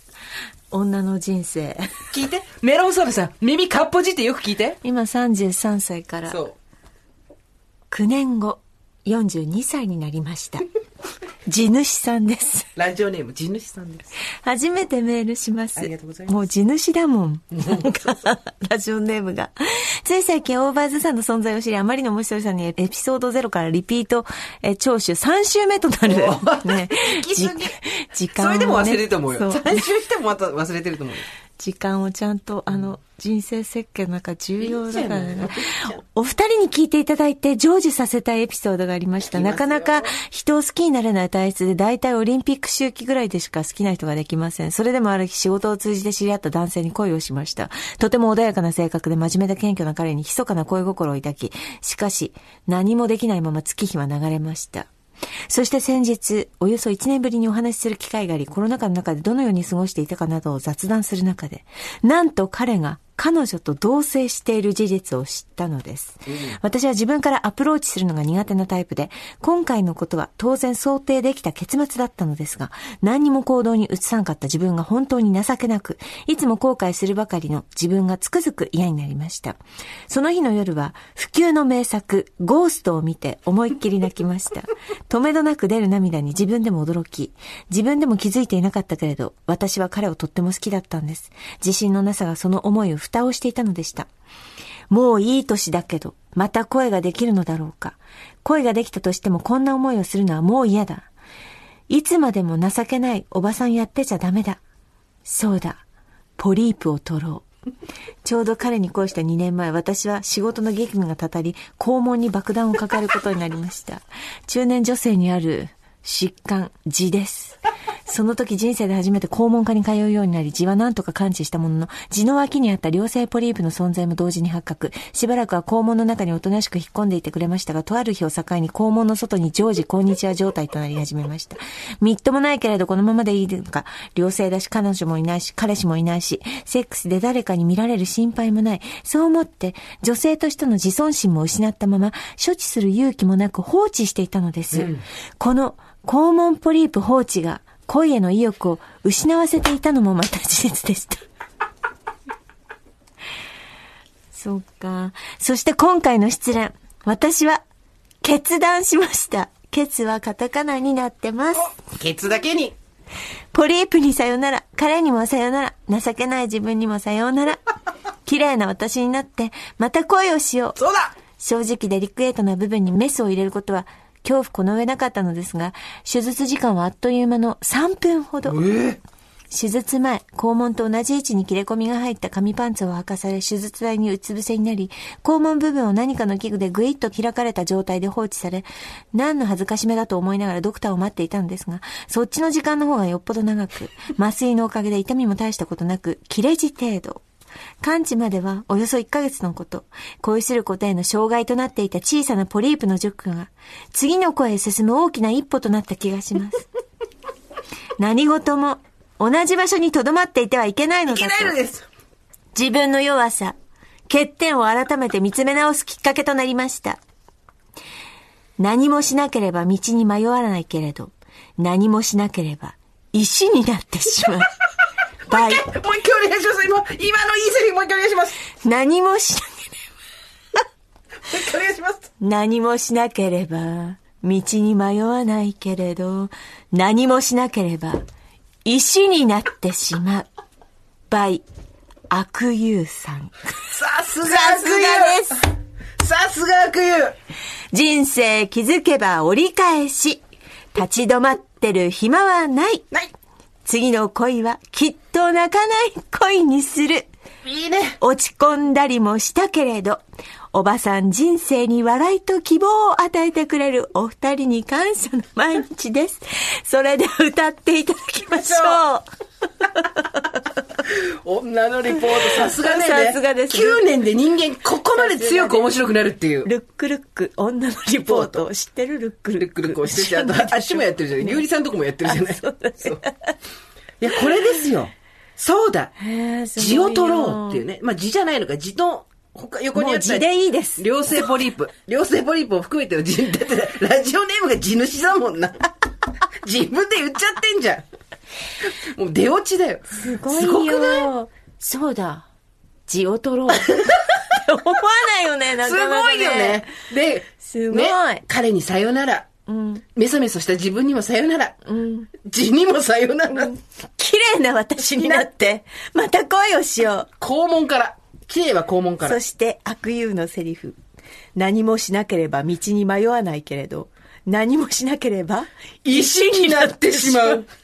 女の人生。聞いて。メロンソーダさん、耳かっぽじってよく聞いて。今33歳からそう。9年後、42歳になりました。地主さんです。ラジオネーム、地主さんです。初めてメールします。ありがとうございますもう地主だもん。なんか、ラジオネームが。つい最近オーバーズさんの存在を知り、あまりの面白さにエピソード0からリピート、え聴取3週目となる。ね。[laughs] 時間を、ね。それでも忘れてると思うよ。そう3週してもまた忘れてると思うよ。時間をちゃんと、あの、人生設計の中重要だからね。お二人に聞いていただいて成就させたいエピソードがありました。なかなか人を好きになれない体質で、大体オリンピック周期ぐらいでしか好きな人ができません。それでもある日仕事を通じて知り合った男性に恋をしました。とても穏やかな性格で真面目で謙虚な彼に密かな恋心を抱き、しかし何もできないまま月日は流れました。そして先日、およそ1年ぶりにお話しする機会があり、コロナ禍の中でどのように過ごしていたかなどを雑談する中で、なんと彼が彼女と同棲している事実を知ったのです。私は自分からアプローチするのが苦手なタイプで、今回のことは当然想定できた結末だったのですが、何にも行動に移さんかった自分が本当に情けなく、いつも後悔するばかりの自分がつくづく嫌になりました。その日の夜は、不朽の名作、ゴーストを見て思いっきり泣きました。[laughs] 止めどなく出る涙に自分でも驚き、自分でも気づいていなかったけれど、私は彼をとっても好きだったんです。自信のなさがその思いを蓋をしていたのでした。もういい年だけど、また声ができるのだろうか。声ができたとしてもこんな思いをするのはもう嫌だ。いつまでも情けないおばさんやってちゃダメだ。そうだ。ポリープを取ろう。ちょうど彼に恋した2年前、私は仕事の激務がたたり、肛門に爆弾を抱えることになりました。中年女性にある疾患、痔です。その時人生で初めて肛門科に通うようになり、痔は何とか完治したものの、痔の脇にあった良性ポリープの存在も同時に発覚。しばらくは肛門の中におとなしく引っ込んでいてくれましたが、とある日を境に肛門の外に常時こんにちは状態となり始めました。みっともないけれどこのままでいいのか、良性だし彼女もいないし、彼氏もいないし、セックスで誰かに見られる心配もない。そう思って、女性としての自尊心も失ったまま、処置する勇気もなく放置していたのです。この肛門ポリープ放置が恋への意欲を失わせていたのもまた事実でした。[laughs] そうか。そして今回の失恋。私は決断しました。ケツはカタカナになってます。ケツだけに。ポリープにさよなら、彼にもさよなら、情けない自分にもさよなら。[laughs] 綺麗な私になって、また恋をしよう。そうだ正直デリクエートな部分にメスを入れることは恐怖この上なかったのですが、手術時間はあっという間の3分ほど。え手術前、肛門と同じ位置に切れ込みが入った紙パンツを履かされ、手術台にうつ伏せになり、肛門部分を何かの器具でぐいっと開かれた状態で放置され、何の恥ずかしめだと思いながらドクターを待っていたのですが、そっちの時間の方がよっぽど長く、麻酔のおかげで痛みも大したことなく、切れ字程度。完治まではおよそ1ヶ月のこと。恋することへの障害となっていた小さなポリープの除去が、次の声へ進む大きな一歩となった気がします。[laughs] 何事も同じ場所に留まっていてはいけないのいけだと。ないのです。自分の弱さ、欠点を改めて見つめ直すきっかけとなりました。何もしなければ道に迷わないけれど、何もしなければ石になってしまう。[laughs] バイ。もう一回お願いします。今、今のいいセリフもう一回お願いします。何もしなければ [laughs] もう一回お願いします。何もしなければ、道に迷わないけれど、何もしなければ、石になってしまう。by 悪友さん。さすがさすがです。さすが悪友人生気づけば折り返し。立ち止まってる暇はない。ない次の恋はきっと泣かない恋にする。いいね落ち込んだりもしたけれど、おばさん人生に笑いと希望を与えてくれるお二人に感謝の毎日です。それでは歌っていただきましょう。女のリポートさすがね。さすがです9年で人間ここまで強く面白くなるっていう。ルックルック、女のリポート。知ってるルックルック。ルックルックをしてて、あと、あっちもやってるじゃない。ゆうりさんとこもやってるじゃない。そういや、これですよ。そうだ。字よを取ろうっていうね。まあ字じゃないのか、字の、他、横にあったでいいです良性ポリープ。良性ポリープを含めての字、だって、ラジオネームが地主だもんな。[laughs] 自分で言っちゃってんじゃん。もう出落ちだよ。すごいよ。すごくない？そうだ。字を取ろう。[laughs] 思わないよね、なすかなか、ごいよね。。で、すごいね彼にさよなら。うん。メソメソした自分にもさよなら。うん。字にもさよなら。綺麗な私になって、また恋をしよ肛門から。綺麗は肛門う。からそ。して悪友のセリフ。何もしなければ道に迷わないけれど、何もしなければ石になってしまう。[laughs]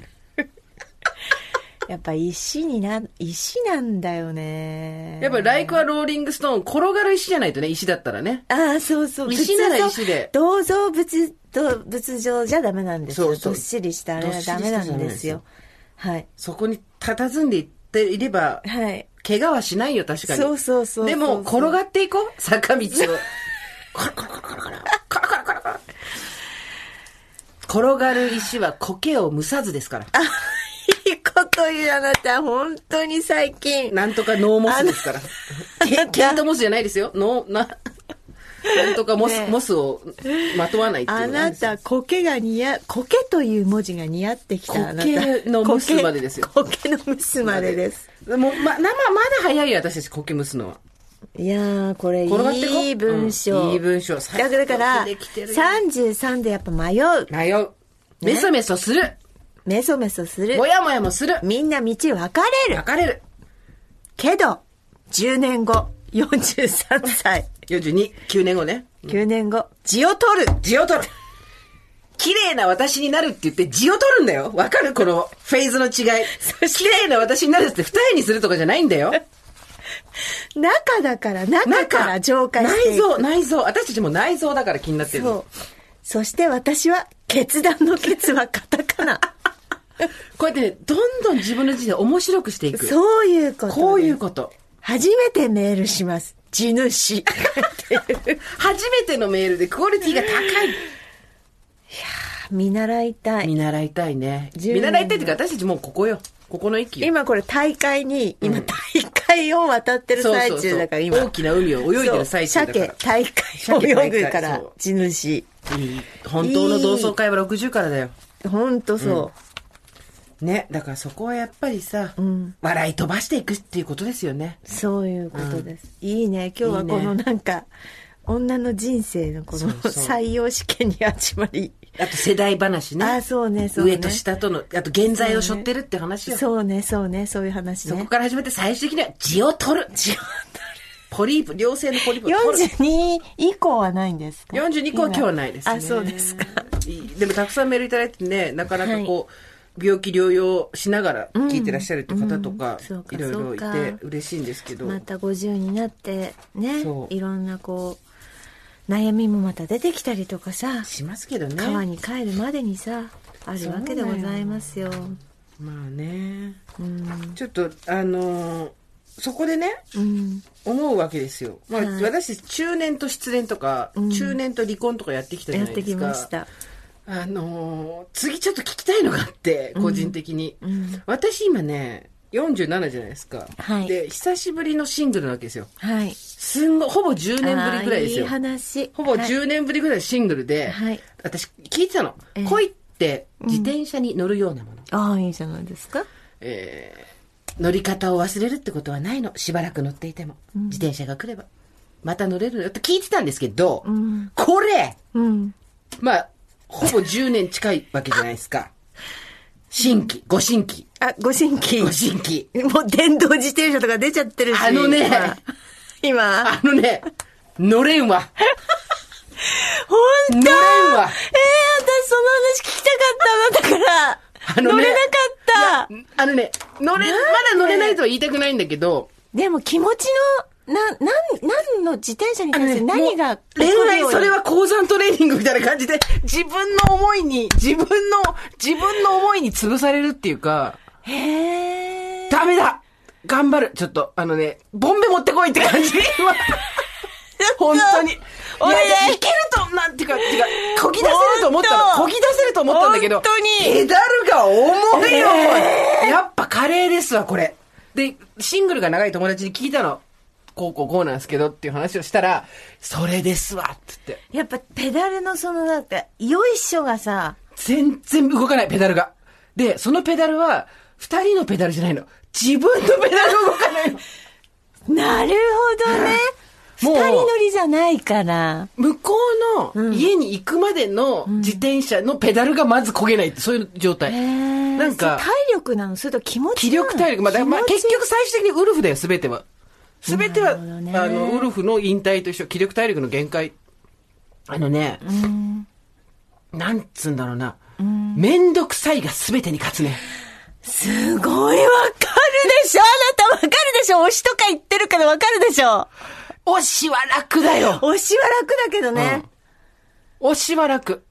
やっぱ石にな、石なんだよね。やっぱライクはローリングストーン、転がる石じゃないとね、石だったらね。ああ、そうそう。石なら石で銅像仏、銅仏像じゃダメなんですよ。そうそうどっしりしたあれはダメなんですよ。はい。そこに佇んでいっていれば、はい。怪我はしないよ、確かに。そうそうそうでも、転がっていこう、坂道を。コロコロコロコロコロ。コロコロコロコロ。転がる石は苔を蒸さずですから。いいこと言うあなた、本当に最近。なんとかノーモスですから。ケケイトモスじゃないですよ。ノー、な、なんとかモス、ねモスをまとわないっていうあなた、苔が似合、苔という文字が似合ってきたあなた。苔の蒸すまでですよ苔苔の蒸すまでです。もう、ま、生、まだ早いよ、私たち苔蒸すのは。いやー、これいい文章。うんいい文章。だから、だからできてるよ33でやっぱ迷う。迷う。メソメソする。メソメソするも。やもやもする。みんな道分かれる分。かれる。けど、10年後、43歳、42、9年後ね。9年後、字を取る。字を取る。綺麗な私になるって言って字を取るんだよ。わかる？このフェーズの違い。[laughs] 綺麗な私になるって二重にするとかじゃないんだよ。[laughs] 中だから、中から浄化して。内臓、内臓。私たちも内臓だから気になってるの。そう。そして私は、決断の決はカタカナ。[laughs] こうやってね、どんどん自分の人生を面白くしていく。そういうこと。こういうこと。初めてメールします。地主。初めてのメールでクオリティが高い。見習いたい。見習いたいね。10見習いたいっていうか、私たちもうここよ。ここの域よ。今これ大会に、今大会を渡ってる最中だから今。大きな海を泳いでる最中だから。鮭大会を泳ぐから地主。いい本当の同窓会は60からだよ。ほんとそね。だからそこはやっぱりさ、ん笑い飛ばしていくっていうことですよね。う。そういうことです。いいね。今日はこのなんか、女の人生のこのそうそう採用試験に集まり。あと世代話ね。あ、そうね、そうね。上と下との、あと現在を背負ってるって話よ。そそうね、そうね、そういう話ね。こから始まって最終的には字を取る。字を取る。ポリープ、良性のポリープを取る。42以降はないんですか？42個は今日はないですね。あ、そうですか。いいでもたくさんメールいただいてね、なかなかこう、病気療養しながら聞いてらっしゃるって方とかいろいろいてか嬉しいんですけど。また50になってねいろんなこう悩みもまた出てきたりとかさ。しますけどね。川に帰るまでにさあるわけでございますよ。まあね。うん。ちょっと、あのーそこでね、うん。思うわけですよ。まあ、はい。私、中年と失恋とか、うん。中年と離婚とかやってきたじゃやってきないですか。ましたあのー次ちょっと聞きたいのがあって、個人的に。うん私今ね、47じゃないですか。はいで、久しぶりのシングルなわけですよ。はいすんごい、ほぼ10年ぶりぐらいですよ。あーいい話ほぼはい10年ぶりぐらいシングルで、はい私聞いてたの。ええ恋って自転車に乗るようなもの。ああいいじゃないですかえー乗り方を忘れるってことはないの。しばらく乗っていても。自転車が来れば。また乗れるのよって聞いてたんですけど、うんこれ、うんまあ、ほぼ10年近いわけじゃないですか。新規、ご新規、あご新規。ご新規。もう電動自転車とか出ちゃってるし。あのね。今。今。あのね、乗れんわ。ほんと乗れんわ。ええ私その話聞きたかったの。だから。あのね。乗れなかった。あのね、乗れ、まだ乗れないとは言いたくないんだけど、でも気持ちの、な、なん、何の自転車に対して何が恋愛、それは、は鉱山トレーニングみたいな感じで、自分の思いに、自分の、自分の思いに潰されるっていうか、へえ。ダメだ頑張るちょっと、あのね、ボンベ持ってこいって感じ。[laughs] 本当に。いおいや、いやいけると、なんていうか、っていうか、こぎ出せると思ったの。こぎ出せると思ったんだけど、本当にペダルが重いよ、やっぱカレーですわ、これ。で、シングルが長い友達に聞いたの。こうこうこうなんですけどっていう話をしたら、それですわ、って言って。やっぱペダルのそのなんか、よいしょがさ、全然動かない、ペダルが。で、そのペダルは、二人のペダルじゃないの。自分のペダル動かないの。なるほどね。[laughs] 二人乗りじゃないから。向こうの家に行くまでの自転車のペダルがまず焦げないって、そういう状態。なんか体力なの？それと気持ち気力体力。まあ、まあ結局最終的にウルフだよ、すべては。すべては、ねあの、ウルフの引退と一緒、気力体力の限界。あのね、うん。なんつうんだろうな。めんどくさいがすべてに勝つね。すごいわかるでしょあなたわかるでしょ推しとか言ってるからわかるでしょ推しは楽だよ。推しは楽だけどね。推しは楽。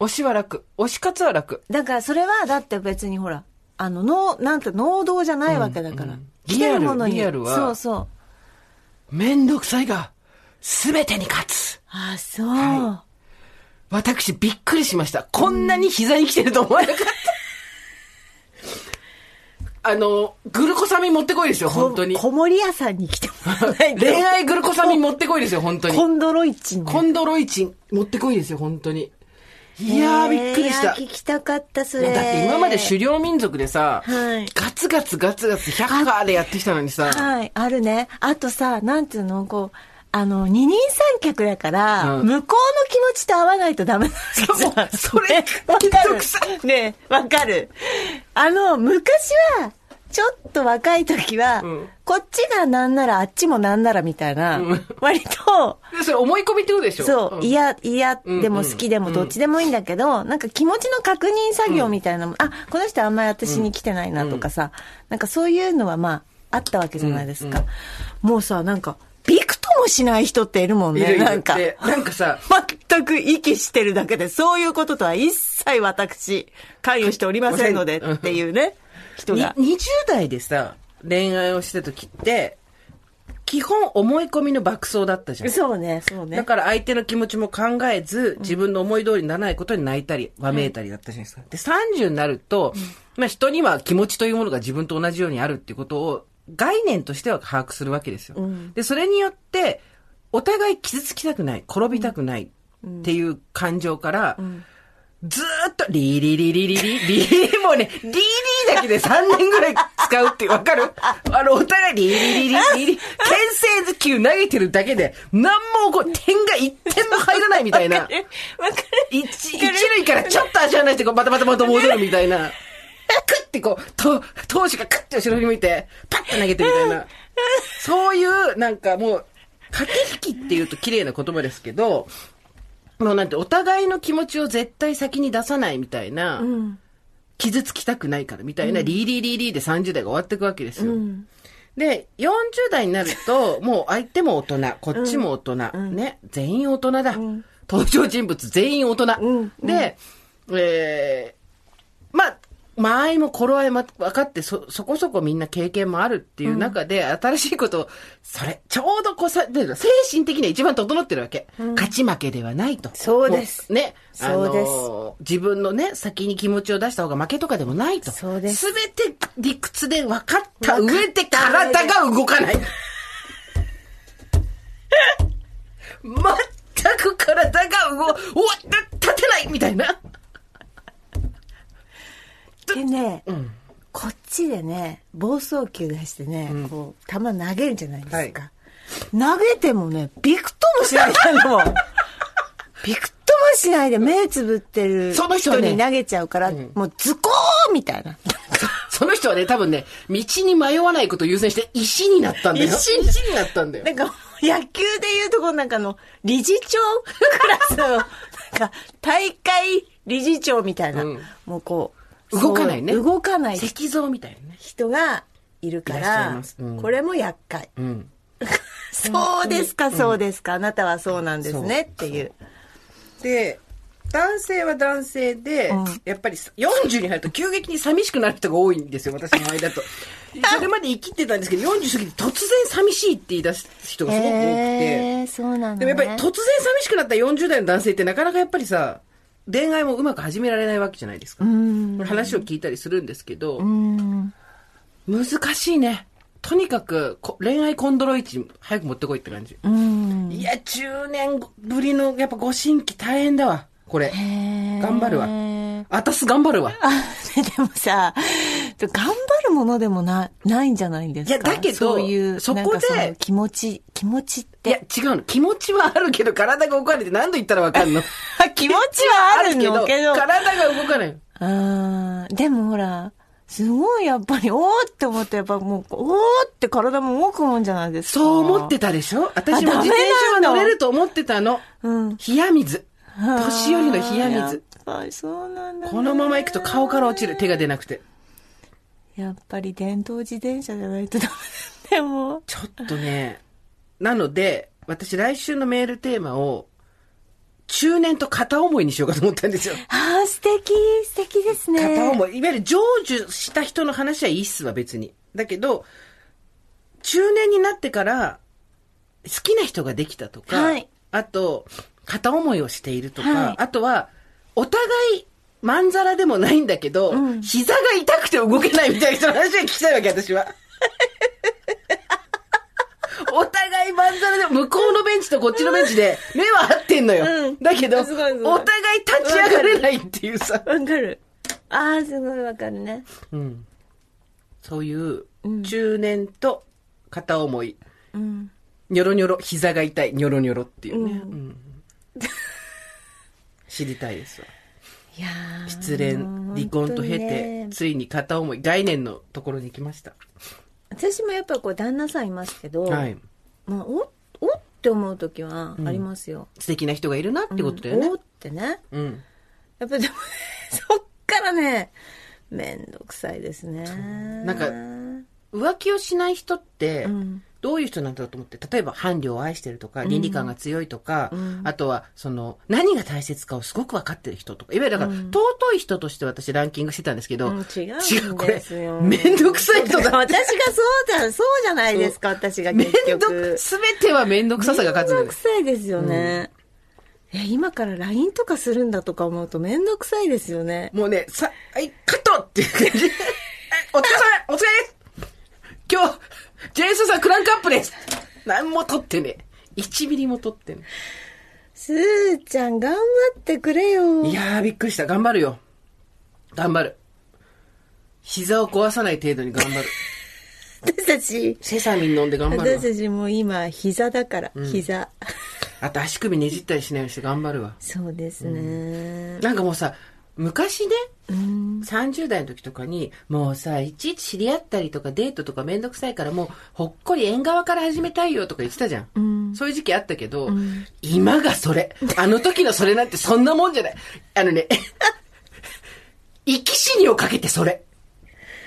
推しは楽。推し活は楽。だからそれはだって別にほら、あの、の、なんて能動じゃないわけだから。うん来てるものに。リアルリアルはそうそう。めんどくさいがすべてに勝つ。あ、そう。は私びっくりしました。こんなに膝に来てると思わなかった。あの、グルコサミン持ってこいですよ、本当に。小森屋さんに来てもらわないと。恋愛グルコサミン持ってこいですよ、本当に。コンドロイチンね。コンドロイチン持ってこいですよ、本当に。いやー、びっくりした。聞きたかった、それ。だって今まで狩猟民族でさ、はいガツガツガツガツ100カーでやってきたのにさ、はい、あるね。あとさ、なんていうの、こう、あの、二人三脚だから、うん向こうの気持ちと合わないとダメなんですよそれねわかる。ねわかる。あの、昔は、ちょっと若い時は、ん。こっちがなんならあっちもなんならみたいな、割と、でそれ思い込みってことでしょ？そう、ん。嫌、嫌でもうんうん。好きでもどっちでもいいんだけど、なんか気持ちの確認作業みたいなのも、あ、この人あんまり私に来てないなとかさ、なんかそういうのはまあ、あったわけじゃないですか。もうさ、なんか、びくともしない人っているもんね、なんか。でなんかさ、[laughs] 全く息してるだけで、そういうこととは一切私、関与しておりませんのでうんっていうね、人にが。20代でさ、恋愛をしてた時って、基本思い込みの爆走だったじゃん。そうね、そうね。だから相手の気持ちも考えず、自分の思い通りにならないことに泣いたり、わめいたりだったじゃないですか。で、30になると、まあ人には気持ちというものが自分と同じようにあるっていうことを、概念としては把握するわけですよ。で、それによって、お互い傷つきたくない、転びたくないっていう感情から、ずーっと、リリリリリリ、リもうね、リリだけで3年ぐらい使うってわかるあの、お互いリリリリリリ、牽制球投げてるだけで、なんもこう、点が1点も入らないみたいな。わかる一塁からちょっと足がないして、こう、バタバタバタ戻るみたいな。クッてこう、と、投手がクッて後ろに向いて、パッて投げてみたいな。そういう、なんかもう、駆け引きっていうと綺麗な言葉ですけど、もうなんて、お互いの気持ちを絶対先に出さないみたいな、傷つきたくないからみたいな、リーリーリーリーで30代が終わっていくわけですよ。で、40代になると、もう相手も大人、こっちも大人、ね、全員大人だ。登場人物全員大人。で、えー、まあ、間合いも頃合いも分かって、そ、そこそこみんな経験もあるっていう中で、新しいことを、それ、ちょうどこうさ、で精神的には一番整ってるわけ。勝ち負けではないと。そうですね。そうですあのー自分のね、先に気持ちを出した方が負けとかでもないと。そうですすべて理屈で分かった上で体が動かない。[laughs] 全く体が動、おわ立てないみたいな。でね、んこっちでね、暴走球出してね、こう、球投げるじゃないですか。投げてもね、びくともしないのも。[laughs] びくともしないで目つぶってるその人に投げちゃうから、もうズコーンみたいな。その人はね、多分ね、道に迷わないことを優先して石になったんだよ。石石になったんだよ。なんか、野球でいうとこなんかの、理事長クラスの、なんか、大会理事長みたいな、うんもうこう、動かないね動かない石像みたいなね。人がいるかいらこれも厄介。うん。[laughs] そうですか、そうですか。あなたはそうなんですねっていう。で、男性は男性で、うんやっぱり40に入ると急激に寂しくなる人が多いんですよ、私の間と。[laughs] それまで生きてたんですけど、40過ぎて突然寂しいって言い出す人がすごく多くて。へーそうなんだ、ね。でもやっぱり突然寂しくなった40代の男性ってなかなかやっぱりさ、恋愛もうまく始められないわけじゃないですか。話を聞いたりするんですけど、うん。難しいね。とにかくこ恋愛コンドロイチ早く持ってこいって感じ。うん。いや、10年ぶりのやっぱご新規大変だわ。これ。頑頑張るわ。あたす頑張るわ。あ、でもさ、頑張るものでもな、ないんじゃないんですか？いやだけどそういう、そこで気持ち、気持ちっいや、て。違うの。気持ちはあるけど、体が動かないって何度言ったらわかんの？[laughs] 気持ちはあるのけど。体が動かない。あーでもほら、すごいやっぱり、おーって思って、やっぱもう、おーって体も動くもんじゃないですか。そう思ってたでしょ？私も自転車は乗れると思ってたの。うん。冷や水。年寄りの冷ややっ水。ぱりそうなんだ、ね。このまま行くと顔から落ちる。手が出なくて。やっぱり電動自転車じゃないとダメ。でも、ちょっとね。なので、私来週のメールテーマを、中年と片思いにしようかと思ったんですよ。ああ、素敵、素敵ですね。片思い。いわゆる成就した人の話はいいっすわ、別に。だけど、中年になってから、好きな人ができたとか、はいあと、片思いをしているとか、はいあとは、お互い、まんざらでもないんだけど、膝が痛くて動けないみたいな人の話が聞きたいわけ、私は。[laughs] お互いまんざらでも、向こうのベンチとこっちのベンチで、目は合ってんのよ。うんだけど、お互い立ち上がれないっていうさ。わかる。ああ、すごいわかるね。うん。そういう、中年と片思い、うん。ニョロニョロ、膝が痛い、ニョロニョロっていうね。うん知りたいですわ。いやー失恋、離婚と経てね、ついに片思い、概念のところに行きました。私もやっぱこう旦那さんいますけど、はい。まあ、おおって思う時はありますよ。素敵な人がいるなってことだよねお。ってね。うん。やっぱでも、[laughs] そっからね、めんどくさいですね。なんか浮気をしない人ってうん、どういう人なんだろうと思って、例えば伴侶を愛してるとか、倫理観が強いとか、あとは、その、何が大切かをすごく分かってる人とか、いわゆるだから、尊い人として私ランキングしてたんですけど、うん違うん違う、これですよ、めんどくさい人だ。私がそうだ、そうじゃないですか、[laughs] 私がめ結んどく、局。すべてはめんどくささが勝つめんどくさいですよね。いや、今から LINE とかするんだとか思うとめんどくさいですよね。もうね、さ、はい、カットっていう感じ。はいお疲れ様お疲れ。です今日、ジェイソンさんクランクアップです何も撮ってねえ。1ミリも撮ってねすーちゃん頑張ってくれよ。いやー、びっくりした。頑張るよ。頑張る。膝を壊さない程度に頑張る。[laughs] 私たち、セサミン飲んで頑張るわ私。たちも今膝だから、膝。あと足首ねじったりしないようにして頑張るわ。そうですね。なんかもうさ、昔ね、30代の時とかに、もうさ、いちいち知り合ったりとかデートとかめんどくさいからもう、ほっこり縁側から始めたいよとか言ってたじゃん。そういう時期あったけど、今がそれ。あの時のそれなんてそんなもんじゃない。あのね、[laughs] 生き死にをかけてそれ。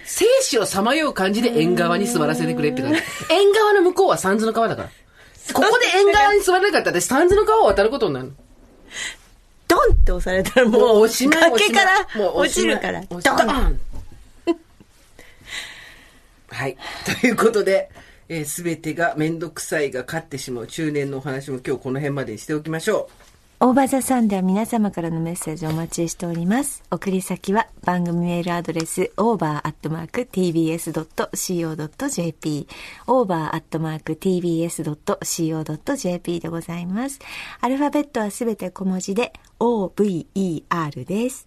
生死をさまよう感じで縁側に座らせてくれって感じ。縁側の向こうは三途の川だから。ここで縁側に座らなかったら私三途の川を渡ることになるの。ドンって押されたらもう、崖からもうお落ちるから、ドン。はい。[laughs] ということで、えすべてがめんどくさいが勝ってしまう中年のお話も今日この辺までにしておきましょオーバーザさんでは皆様からのメッセージをお待ちしております。送り先は番組メールアドレス over.tbs.co.jp over.tbs.co.jp でございます。アルファベットはすべて小文字で over です。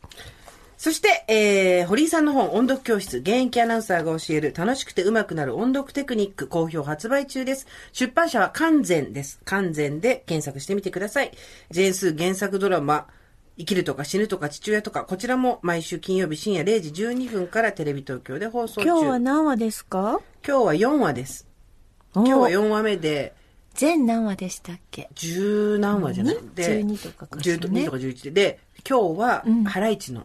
う。そして、えー、堀井さんの本、音読教室、現役アナウンサーが教える楽しくて上手くなる音読テクニック、好評発売中です。出版社は完全です。完全で検索してみてください。ジェーンスー原作ドラマ、生きるとか死ぬとか父親とか、こちらも毎週金曜日深夜0時12分からテレビ東京で放送中。今日は何話ですか？今日は4話です。今日は4話目で、全何話でしたっけ？十何話じゃない？にで12とかかね12とか11で。で、今日は、ハライチの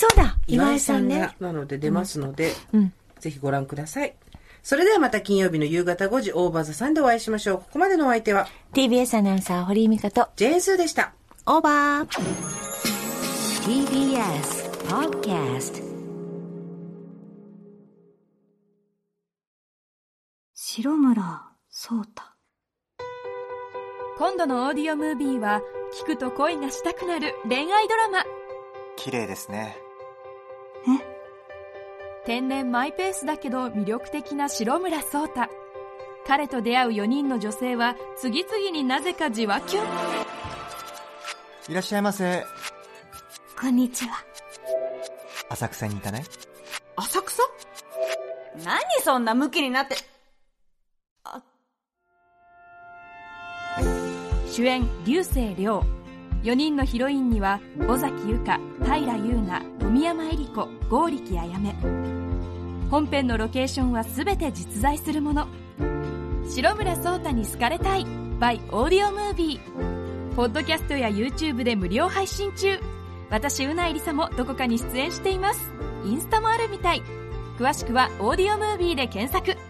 そうだ岩岩井さんね。、なので出ますので、うん。ぜひご覧ください。それではまた金曜日の夕方5時、オーバーザさんでお会いしましょう。ここまでのお相手は、TBS アナウンサー堀井美香とジェーンスーでした。オーバー TBS Podcast 白村聡太今度のオーディオムービーは聞くと恋がしたくなる恋愛ドラマ綺麗ですね天然マイペースだけど魅力的な白村聡太。彼と出会う4人の女性は次々になぜかじわキュンいらっしゃいませ。こんにちは。浅草に行かない浅草？何そんなムキになって。主演竜星涼4人のヒロインには尾崎由香平優奈富山恵里子剛力あやめ本編のロケーションは全て実在するもの。白村聡太に好かれたい by オーディオムービーポッドキャストや YouTube で無料配信中。私うないりさもどこかに出演しています。インスタもあるみたい。詳しくはオーディオムービーで検索。